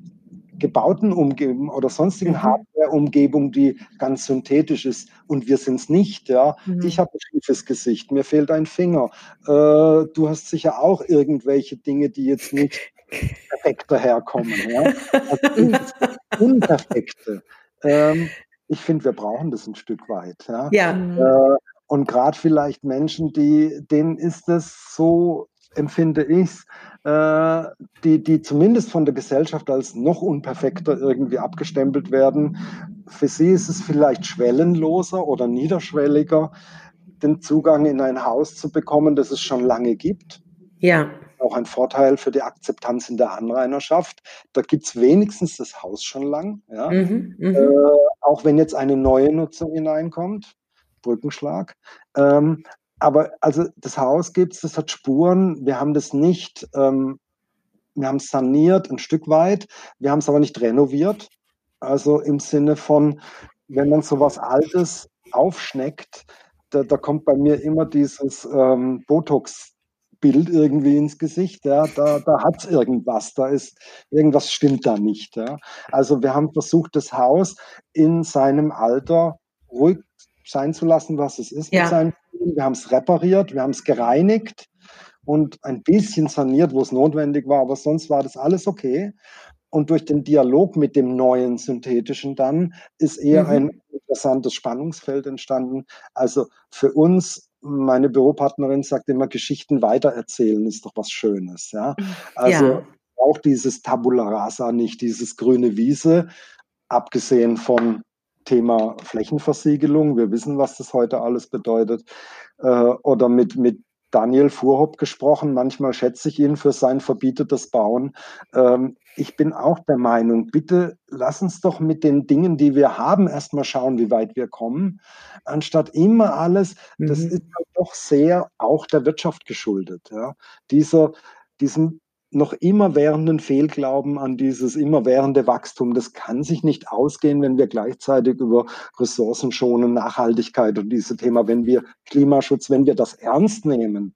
gebauten Umgebung oder sonstigen mhm. Hardware-Umgebung, die ganz synthetisch ist und wir sind es nicht. Ja, mhm. ich habe ein schiefes Gesicht, mir fehlt ein Finger. Äh, du hast sicher auch irgendwelche Dinge, die jetzt nicht perfekt daherkommen. Ja? Also, Unperfekte. Ähm, ich finde, wir brauchen das ein Stück weit. Ja. ja. Äh, und gerade vielleicht Menschen, die, denen ist es so, empfinde ich äh, die, die zumindest von der Gesellschaft als noch unperfekter irgendwie abgestempelt werden. Für sie ist es vielleicht schwellenloser oder niederschwelliger, den Zugang in ein Haus zu bekommen, das es schon lange gibt. Ja. Auch ein Vorteil für die Akzeptanz in der Anrainerschaft. Da gibt es wenigstens das Haus schon lang. Ja? Mhm, mhm, äh, auch wenn jetzt eine neue Nutzung hineinkommt. Brückenschlag. Ähm, aber also das Haus gibt es, das hat Spuren. Wir haben das nicht, ähm, wir haben es saniert ein Stück weit. Wir haben es aber nicht renoviert. Also im Sinne von, wenn man so was Altes aufschneckt, da, da kommt bei mir immer dieses ähm, Botox Bild irgendwie ins Gesicht, ja, da, da hat es irgendwas, da ist irgendwas stimmt da nicht. Ja. Also wir haben versucht, das Haus in seinem Alter ruhig sein zu lassen, was es ist. Ja. Wir haben es repariert, wir haben es gereinigt und ein bisschen saniert, wo es notwendig war, aber sonst war das alles okay. Und durch den Dialog mit dem neuen synthetischen dann ist eher mhm. ein interessantes Spannungsfeld entstanden. Also für uns meine Büropartnerin sagt immer, Geschichten weitererzählen ist doch was Schönes. Ja? Also ja. auch dieses Tabula Rasa nicht, dieses grüne Wiese, abgesehen vom Thema Flächenversiegelung. Wir wissen, was das heute alles bedeutet. Äh, oder mit, mit Daniel Fuhrhopp gesprochen. Manchmal schätze ich ihn für sein verbietetes Bauen. Ähm, ich bin auch der Meinung, bitte lass uns doch mit den Dingen, die wir haben, erstmal schauen, wie weit wir kommen, anstatt immer alles, mhm. das ist doch sehr auch der Wirtschaft geschuldet. Ja. Dieser, diesem noch immer währenden Fehlglauben an dieses immerwährende Wachstum, das kann sich nicht ausgehen, wenn wir gleichzeitig über Ressourcenschonen, Nachhaltigkeit und diese Thema, wenn wir Klimaschutz, wenn wir das ernst nehmen,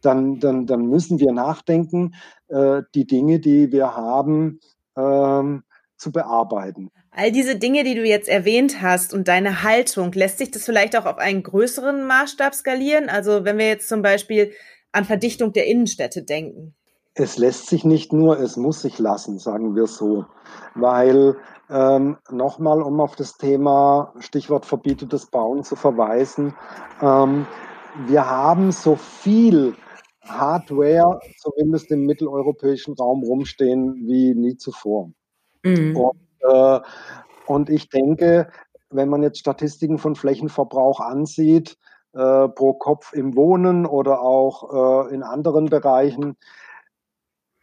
dann, dann, dann müssen wir nachdenken, äh, die Dinge, die wir haben, ähm, zu bearbeiten. All diese Dinge, die du jetzt erwähnt hast und deine Haltung, lässt sich das vielleicht auch auf einen größeren Maßstab skalieren? Also wenn wir jetzt zum Beispiel an Verdichtung der Innenstädte denken. Es lässt sich nicht nur, es muss sich lassen, sagen wir so. Weil ähm, nochmal, um auf das Thema Stichwort verbietetes Bauen zu verweisen, ähm, wir haben so viel Hardware, zumindest im mitteleuropäischen Raum, rumstehen wie nie zuvor. Mhm. Und, äh, und ich denke, wenn man jetzt Statistiken von Flächenverbrauch ansieht, äh, pro Kopf im Wohnen oder auch äh, in anderen Bereichen,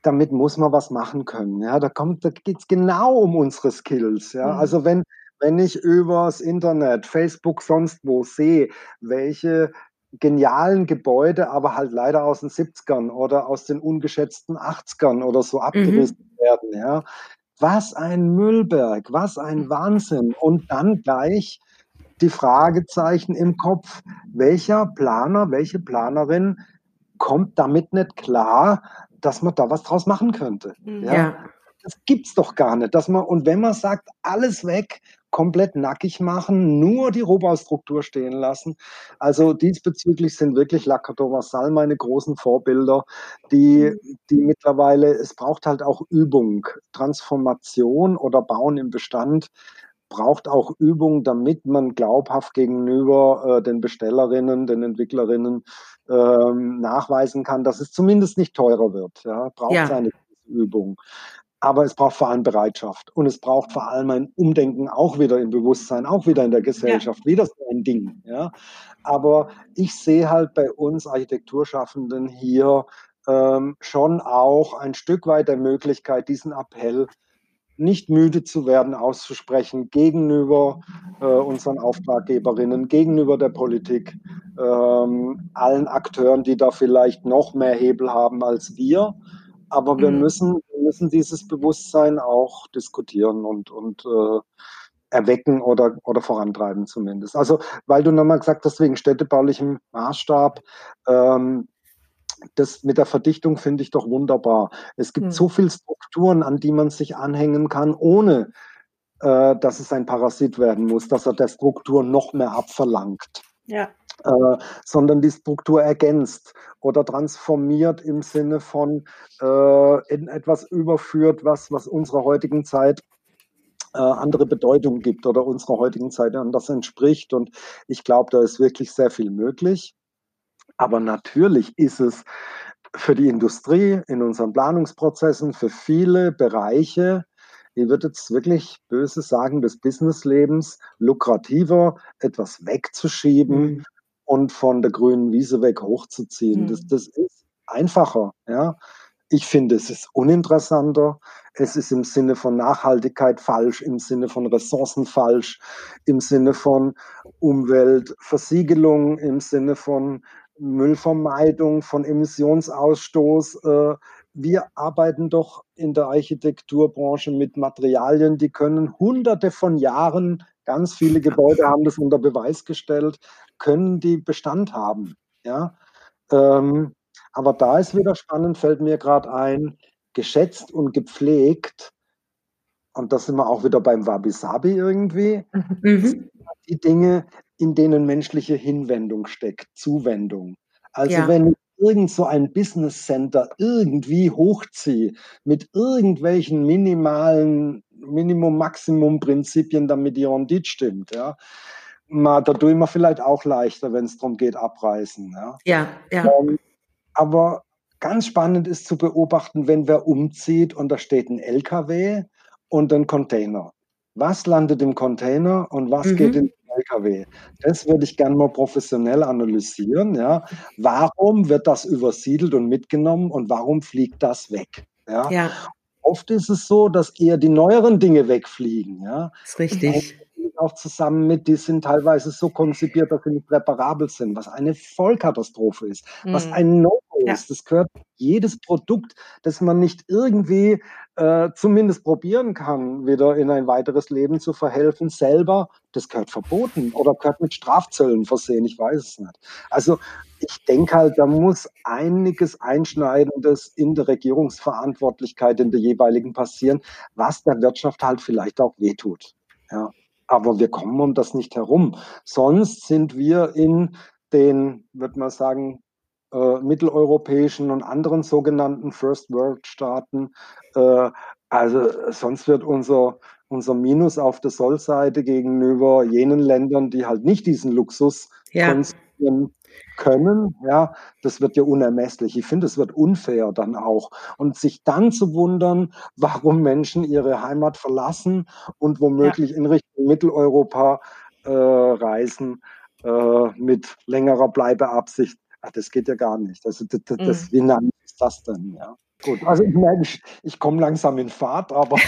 damit muss man was machen können. Ja, da kommt, da geht es genau um unsere Skills. Ja, mhm. also wenn, wenn ich übers Internet, Facebook, sonst wo sehe, welche genialen Gebäude, aber halt leider aus den 70ern oder aus den ungeschätzten 80ern oder so abgerissen mhm. werden, ja. Was ein Müllberg, was ein Wahnsinn. Und dann gleich die Fragezeichen im Kopf, welcher Planer, welche Planerin kommt damit nicht klar, dass man da was draus machen könnte. Mhm. Ja. ja. Das gibt's doch gar nicht, dass man und wenn man sagt, alles weg, komplett nackig machen, nur die Rohbaustruktur stehen lassen. Also diesbezüglich sind wirklich La Vassal meine großen Vorbilder, die, mhm. die mittlerweile, es braucht halt auch Übung, Transformation oder Bauen im Bestand braucht auch Übung, damit man glaubhaft gegenüber äh, den Bestellerinnen, den Entwicklerinnen ähm, nachweisen kann, dass es zumindest nicht teurer wird. Ja, braucht ja. seine Übung. Aber es braucht vor allem Bereitschaft und es braucht vor allem ein Umdenken auch wieder im Bewusstsein, auch wieder in der Gesellschaft, ja. wieder so ein Ding. Ja. Aber ich sehe halt bei uns Architekturschaffenden hier ähm, schon auch ein Stück weit der Möglichkeit, diesen Appell nicht müde zu werden, auszusprechen gegenüber äh, unseren Auftraggeberinnen, gegenüber der Politik, ähm, allen Akteuren, die da vielleicht noch mehr Hebel haben als wir. Aber wir, mhm. müssen, wir müssen dieses Bewusstsein auch diskutieren und, und äh, erwecken oder, oder vorantreiben zumindest. Also, weil du nochmal gesagt hast, wegen städtebaulichem Maßstab, ähm, das mit der Verdichtung finde ich doch wunderbar. Es gibt hm. so viele Strukturen, an die man sich anhängen kann, ohne äh, dass es ein Parasit werden muss, dass er der Struktur noch mehr abverlangt. Ja. Äh, sondern die Struktur ergänzt oder transformiert im Sinne von äh, in etwas überführt, was, was unserer heutigen Zeit äh, andere Bedeutung gibt oder unserer heutigen Zeit anders entspricht. Und ich glaube, da ist wirklich sehr viel möglich. Aber natürlich ist es für die Industrie, in unseren Planungsprozessen, für viele Bereiche, ich würde jetzt wirklich böse sagen, des Businesslebens lukrativer, etwas wegzuschieben mhm. und von der grünen Wiese weg hochzuziehen. Mhm. Das, das ist einfacher. Ja. Ich finde, es ist uninteressanter. Es ist im Sinne von Nachhaltigkeit falsch, im Sinne von Ressourcen falsch, im Sinne von Umweltversiegelung, im Sinne von Müllvermeidung, von Emissionsausstoß. Äh, wir arbeiten doch in der Architekturbranche mit Materialien, die können hunderte von Jahren Ganz viele Gebäude haben das unter Beweis gestellt, können die Bestand haben. Ja? Ähm, aber da ist wieder spannend, fällt mir gerade ein, geschätzt und gepflegt. Und da sind wir auch wieder beim Wabi-Sabi irgendwie. Mhm. Die Dinge, in denen menschliche Hinwendung steckt, Zuwendung. Also ja. wenn ich irgend so ein Business Center irgendwie hochziehe mit irgendwelchen minimalen Minimum-Maximum-Prinzipien, damit die Rendite stimmt, ja, mal, da tue ich mir vielleicht auch leichter, wenn es darum geht, abreißen. Ja, ja. ja. Ähm, aber ganz spannend ist zu beobachten, wenn wer umzieht und da steht ein LKW und ein Container. Was landet im Container und was mhm. geht in den LKW? Das würde ich gerne mal professionell analysieren. Ja. Warum wird das übersiedelt und mitgenommen und warum fliegt das weg? Ja. ja. Oft ist es so, dass eher die neueren Dinge wegfliegen. Ja. Das ist richtig auch zusammen mit, die sind teilweise so konzipiert, dass sie nicht reparabel sind, was eine Vollkatastrophe ist, mhm. was ein No-Go ja. ist. Das gehört jedes Produkt, das man nicht irgendwie äh, zumindest probieren kann, wieder in ein weiteres Leben zu verhelfen, selber, das gehört verboten oder gehört mit Strafzöllen versehen, ich weiß es nicht. Also ich denke halt, da muss einiges Einschneidendes in der Regierungsverantwortlichkeit in der jeweiligen passieren, was der Wirtschaft halt vielleicht auch wehtut. Ja. Aber wir kommen um das nicht herum. Sonst sind wir in den, würde man sagen, äh, mitteleuropäischen und anderen sogenannten First World Staaten. Äh, also sonst wird unser, unser Minus auf der Sollseite gegenüber jenen Ländern, die halt nicht diesen Luxus ja. Konsumieren, können, ja, das wird ja unermesslich. Ich finde, es wird unfair dann auch. Und sich dann zu wundern, warum Menschen ihre Heimat verlassen und womöglich ja. in Richtung Mitteleuropa äh, reisen äh, mit längerer Bleibeabsicht, ach, das geht ja gar nicht. Also, das, das, das, mhm. Wie nah ist das denn, ja? Gut, also ich merke, ich, ich komme langsam in Fahrt, aber.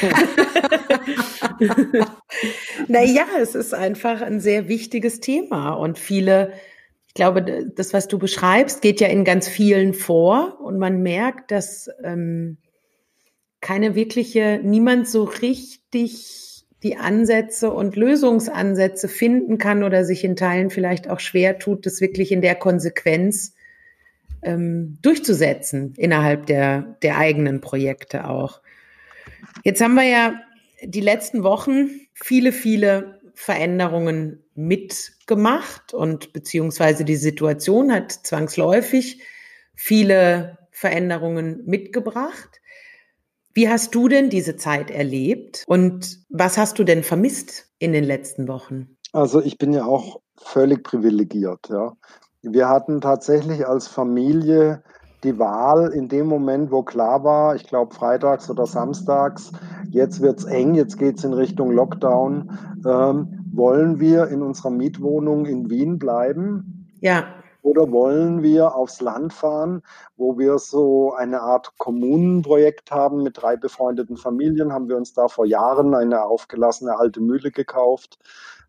naja, es ist einfach ein sehr wichtiges Thema und viele ich glaube, das, was du beschreibst, geht ja in ganz vielen vor und man merkt, dass ähm, keine wirkliche, niemand so richtig die Ansätze und Lösungsansätze finden kann oder sich in Teilen vielleicht auch schwer tut, das wirklich in der Konsequenz ähm, durchzusetzen innerhalb der, der eigenen Projekte auch. Jetzt haben wir ja die letzten Wochen viele, viele Veränderungen mitgemacht und beziehungsweise die Situation hat zwangsläufig viele Veränderungen mitgebracht. Wie hast du denn diese Zeit erlebt und was hast du denn vermisst in den letzten Wochen? Also ich bin ja auch völlig privilegiert. Ja. Wir hatten tatsächlich als Familie die Wahl in dem Moment, wo klar war, ich glaube freitags oder samstags, jetzt wird es eng, jetzt geht es in Richtung Lockdown. Ähm, wollen wir in unserer Mietwohnung in Wien bleiben? Ja. Oder wollen wir aufs Land fahren, wo wir so eine Art Kommunenprojekt haben mit drei befreundeten Familien? Haben wir uns da vor Jahren eine aufgelassene alte Mühle gekauft?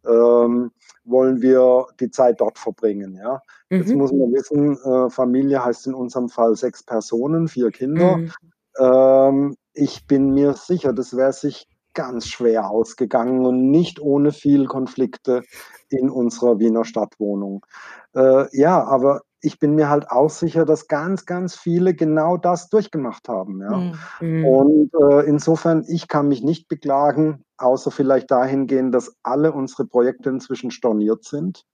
Ähm, wollen wir die Zeit dort verbringen? Ja? Mhm. Jetzt muss man wissen, äh, Familie heißt in unserem Fall sechs Personen, vier Kinder. Mhm. Ähm, ich bin mir sicher, das wäre sich ganz schwer ausgegangen und nicht ohne viel Konflikte in unserer Wiener Stadtwohnung. Äh, ja, aber ich bin mir halt auch sicher, dass ganz, ganz viele genau das durchgemacht haben. Ja? Mhm. Und äh, insofern, ich kann mich nicht beklagen, außer vielleicht dahingehend, dass alle unsere Projekte inzwischen storniert sind.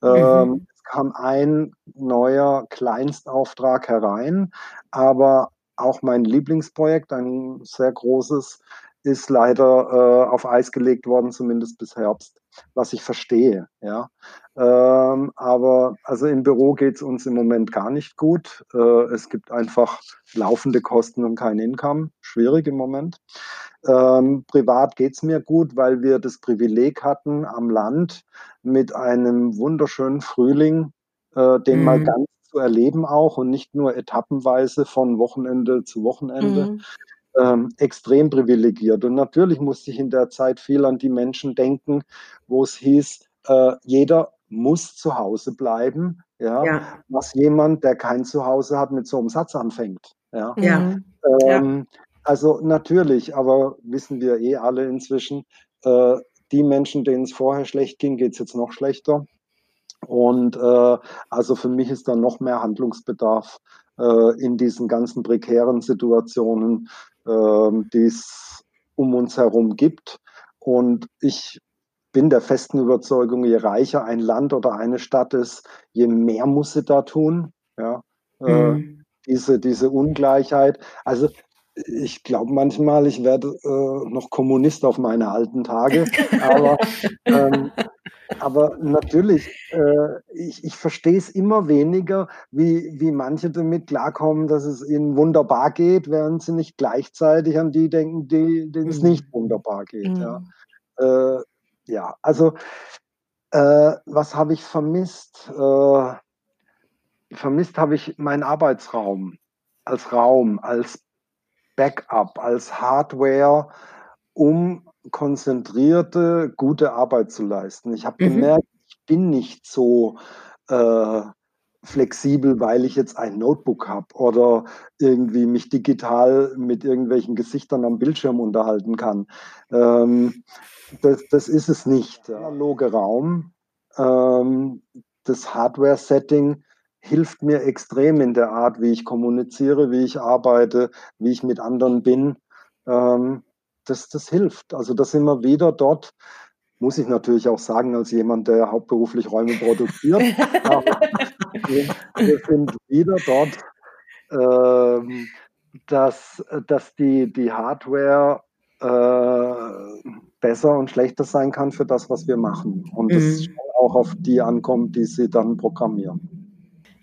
Mhm. Ähm, es kam ein neuer Kleinstauftrag herein, aber auch mein Lieblingsprojekt, ein sehr großes, ist leider äh, auf Eis gelegt worden, zumindest bis Herbst, was ich verstehe. Ja. Ähm, aber also im Büro geht es uns im Moment gar nicht gut. Äh, es gibt einfach laufende Kosten und kein Income. Schwierig im Moment. Ähm, privat geht es mir gut, weil wir das Privileg hatten, am Land mit einem wunderschönen Frühling, äh, den mhm. mal ganz zu erleben auch und nicht nur etappenweise von Wochenende zu Wochenende. Mhm ähm, extrem privilegiert. Und natürlich musste ich in der Zeit viel an die Menschen denken, wo es hieß, äh, jeder muss zu Hause bleiben. Ja, ja, was jemand, der kein Zuhause hat, mit so einem Satz anfängt. Ja. ja. Ähm. Also natürlich, aber wissen wir eh alle inzwischen, äh, die Menschen, denen es vorher schlecht ging, geht es jetzt noch schlechter. Und äh, also für mich ist da noch mehr Handlungsbedarf äh, in diesen ganzen prekären Situationen, äh, die es um uns herum gibt. Und ich bin der festen Überzeugung, je reicher ein Land oder eine Stadt ist, je mehr muss sie da tun. Ja, äh, mhm. diese, diese Ungleichheit. Also ich glaube manchmal, ich werde äh, noch Kommunist auf meine alten Tage, aber, ähm, aber natürlich, äh, ich, ich verstehe es immer weniger, wie, wie manche damit klarkommen, dass es ihnen wunderbar geht, während sie nicht gleichzeitig an die denken, die, denen es mhm. nicht wunderbar geht. Mhm. Ja. Äh, ja, also äh, was habe ich vermisst? Äh, vermisst habe ich meinen Arbeitsraum als Raum, als Backup, als Hardware, um konzentrierte, gute Arbeit zu leisten. Ich habe mhm. gemerkt, ich bin nicht so äh, flexibel, weil ich jetzt ein Notebook habe oder irgendwie mich digital mit irgendwelchen Gesichtern am Bildschirm unterhalten kann. Ähm, das, das, ist es nicht. Der analoge Raum, ähm, das Hardware-Setting hilft mir extrem in der Art, wie ich kommuniziere, wie ich arbeite, wie ich mit anderen bin. Ähm, das, das hilft. Also das immer wieder dort, muss ich natürlich auch sagen, als jemand, der hauptberuflich Räume produziert. wir, wir, sind wieder dort, ähm, dass, dass die, die Hardware äh, besser und schlechter sein kann für das, was wir machen. Und mhm. das auch auf die ankommt, die sie dann programmieren.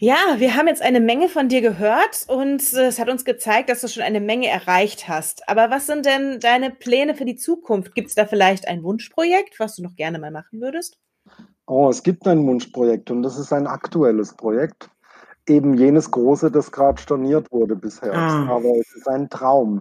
Ja, wir haben jetzt eine Menge von dir gehört und äh, es hat uns gezeigt, dass du schon eine Menge erreicht hast. Aber was sind denn deine Pläne für die Zukunft? Gibt es da vielleicht ein Wunschprojekt, was du noch gerne mal machen würdest? Oh, es gibt ein Wunschprojekt und das ist ein aktuelles Projekt. Eben jenes große, das gerade storniert wurde bisher. Ah. Aber es ist ein Traum.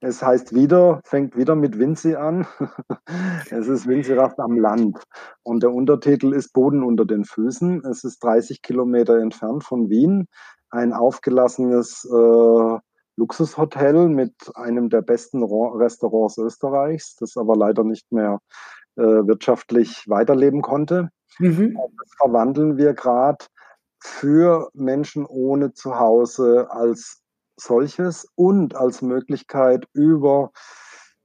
Es heißt wieder, fängt wieder mit Vinci an. es ist Vinci-Raft am Land. Und der Untertitel ist Boden unter den Füßen. Es ist 30 Kilometer entfernt von Wien. Ein aufgelassenes äh, Luxushotel mit einem der besten Restaurants Österreichs, das aber leider nicht mehr äh, wirtschaftlich weiterleben konnte. Mhm. Das verwandeln wir gerade für Menschen ohne Zuhause als solches und als Möglichkeit über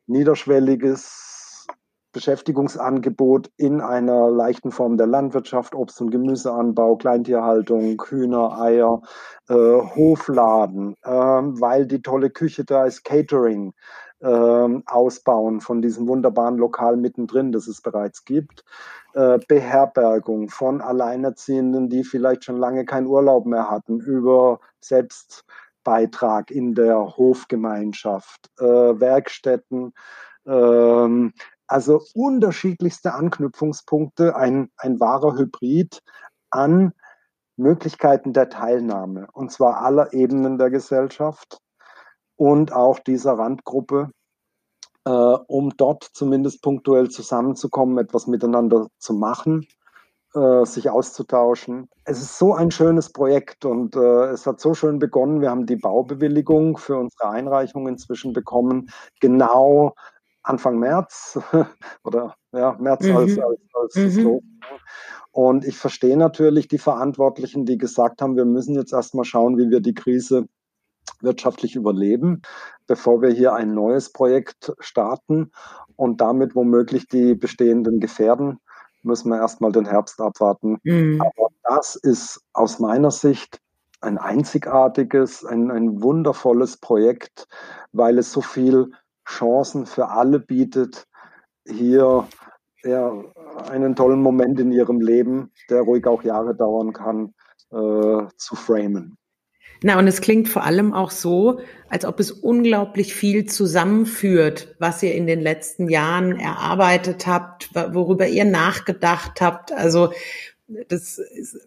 niederschwelliges Beschäftigungsangebot in einer leichten Form der Landwirtschaft, Obst- und Gemüseanbau, Kleintierhaltung, Hühner, Eier, äh, Hofladen, äh, weil die tolle Küche da ist, Catering, äh, ausbauen von diesem wunderbaren Lokal mittendrin, das es bereits gibt. Äh, Beherbergung von Alleinerziehenden, die vielleicht schon lange keinen Urlaub mehr hatten, über selbst Beitrag in der Hofgemeinschaft, äh, Werkstätten, ähm, also unterschiedlichste Anknüpfungspunkte, ein, ein wahrer Hybrid an Möglichkeiten der Teilnahme, und zwar aller Ebenen der Gesellschaft und auch dieser Randgruppe, äh, um dort zumindest punktuell zusammenzukommen, etwas miteinander zu machen äh, sich auszutauschen. Es ist so ein schönes Projekt und äh, es hat so schön begonnen. Wir haben die Baubewilligung für unsere Einreichung inzwischen bekommen, genau Anfang März oder ja, März mhm. als, als, als mhm. Und ich verstehe natürlich die Verantwortlichen, die gesagt haben, wir müssen jetzt erstmal schauen, wie wir die Krise wirtschaftlich überleben, bevor wir hier ein neues Projekt starten und damit womöglich die bestehenden gefährden müssen wir erstmal den Herbst abwarten. Mhm. Aber das ist aus meiner Sicht ein einzigartiges, ein, ein wundervolles Projekt, weil es so viel Chancen für alle bietet, hier ja, einen tollen Moment in ihrem Leben, der ruhig auch Jahre dauern kann, äh, zu framen. Na, und es klingt vor allem auch so, als ob es unglaublich viel zusammenführt, was ihr in den letzten Jahren erarbeitet habt, worüber ihr nachgedacht habt. Also das, ist,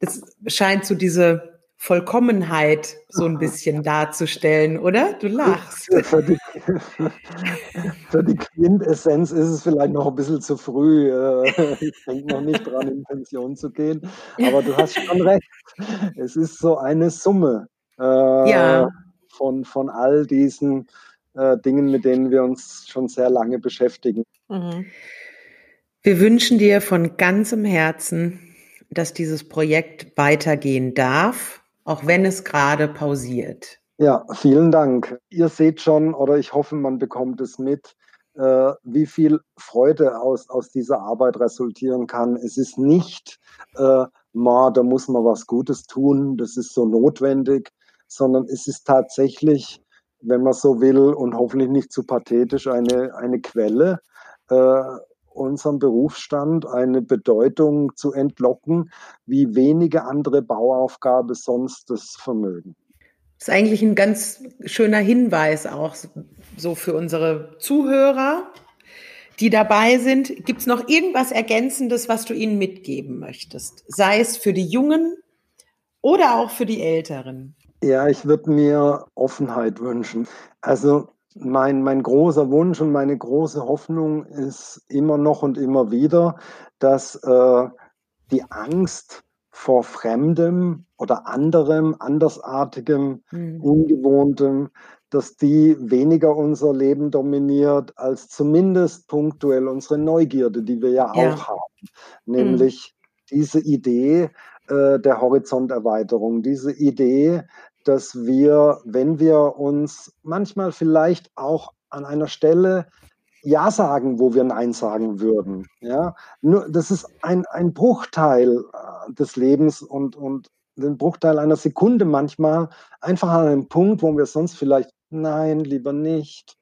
das scheint so diese Vollkommenheit so ein bisschen darzustellen, oder? Du lachst. Für die, für die Quintessenz ist es vielleicht noch ein bisschen zu früh. Äh, ich denke noch nicht dran, in Pension zu gehen. Aber du hast schon recht. Es ist so eine Summe äh, ja. von, von all diesen äh, Dingen, mit denen wir uns schon sehr lange beschäftigen. Mhm. Wir wünschen dir von ganzem Herzen, dass dieses Projekt weitergehen darf, auch wenn es gerade pausiert. Ja, vielen Dank. Ihr seht schon, oder ich hoffe, man bekommt es mit, äh, wie viel Freude aus, aus dieser Arbeit resultieren kann. Es ist nicht, äh, ma, da muss man was Gutes tun, das ist so notwendig, sondern es ist tatsächlich, wenn man so will und hoffentlich nicht zu pathetisch, eine, eine Quelle, äh, unserem Berufsstand eine Bedeutung zu entlocken, wie wenige andere Bauaufgabe sonst das Vermögen. Das ist eigentlich ein ganz schöner Hinweis auch so für unsere Zuhörer, die dabei sind. Gibt es noch irgendwas Ergänzendes, was du ihnen mitgeben möchtest? Sei es für die Jungen oder auch für die Älteren? Ja, ich würde mir Offenheit wünschen. Also mein, mein großer Wunsch und meine große Hoffnung ist immer noch und immer wieder, dass äh, die Angst vor Fremdem oder anderem, andersartigem, mhm. ungewohntem, dass die weniger unser Leben dominiert als zumindest punktuell unsere Neugierde, die wir ja, ja. auch haben. Nämlich mhm. diese Idee äh, der Horizonterweiterung, diese Idee, dass wir, wenn wir uns manchmal vielleicht auch an einer Stelle ja sagen, wo wir Nein sagen würden. Ja, nur das ist ein, ein Bruchteil äh, des Lebens und, und den Bruchteil einer Sekunde manchmal einfach an einem Punkt, wo wir sonst vielleicht Nein, lieber nicht.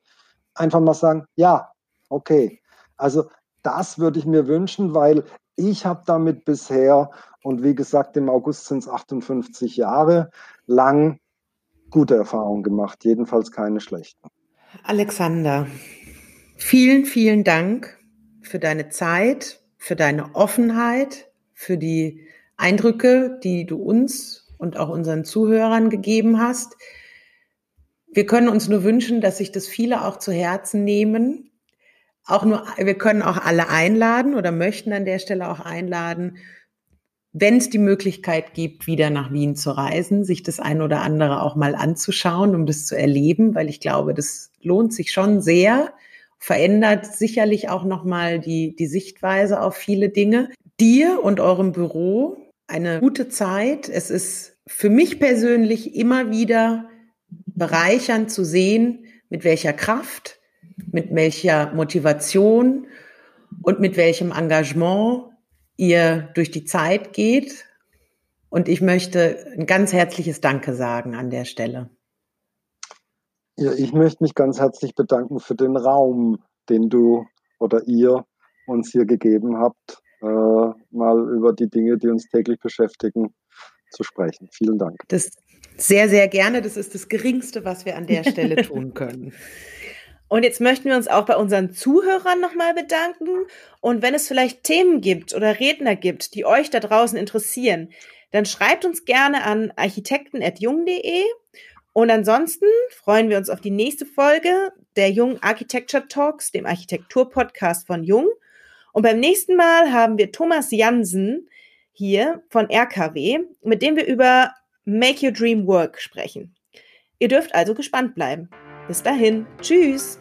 Einfach mal sagen, ja, okay. Also das würde ich mir wünschen, weil ich habe damit bisher, und wie gesagt, im August sind es 58 Jahre lang, gute Erfahrungen gemacht, jedenfalls keine schlechten. Alexander, Vielen, vielen Dank für deine Zeit, für deine Offenheit, für die Eindrücke, die du uns und auch unseren Zuhörern gegeben hast. Wir können uns nur wünschen, dass sich das viele auch zu Herzen nehmen. Auch nur, wir können auch alle einladen oder möchten an der Stelle auch einladen, wenn es die Möglichkeit gibt, wieder nach Wien zu reisen, sich das ein oder andere auch mal anzuschauen, um das zu erleben, weil ich glaube, das lohnt sich schon sehr verändert sicherlich auch nochmal die, die Sichtweise auf viele Dinge. Dir und eurem Büro eine gute Zeit. Es ist für mich persönlich immer wieder bereichernd zu sehen, mit welcher Kraft, mit welcher Motivation und mit welchem Engagement ihr durch die Zeit geht. Und ich möchte ein ganz herzliches Danke sagen an der Stelle. Ja, ich möchte mich ganz herzlich bedanken für den Raum, den du oder ihr uns hier gegeben habt, äh, mal über die Dinge, die uns täglich beschäftigen, zu sprechen. Vielen Dank. Das sehr, sehr gerne. Das ist das Geringste, was wir an der Stelle tun können. Und jetzt möchten wir uns auch bei unseren Zuhörern nochmal bedanken. Und wenn es vielleicht Themen gibt oder Redner gibt, die euch da draußen interessieren, dann schreibt uns gerne an architekten.jung.de und ansonsten freuen wir uns auf die nächste Folge der Jung Architecture Talks, dem Architektur-Podcast von Jung. Und beim nächsten Mal haben wir Thomas Jansen hier von RKW, mit dem wir über Make Your Dream Work sprechen. Ihr dürft also gespannt bleiben. Bis dahin. Tschüss.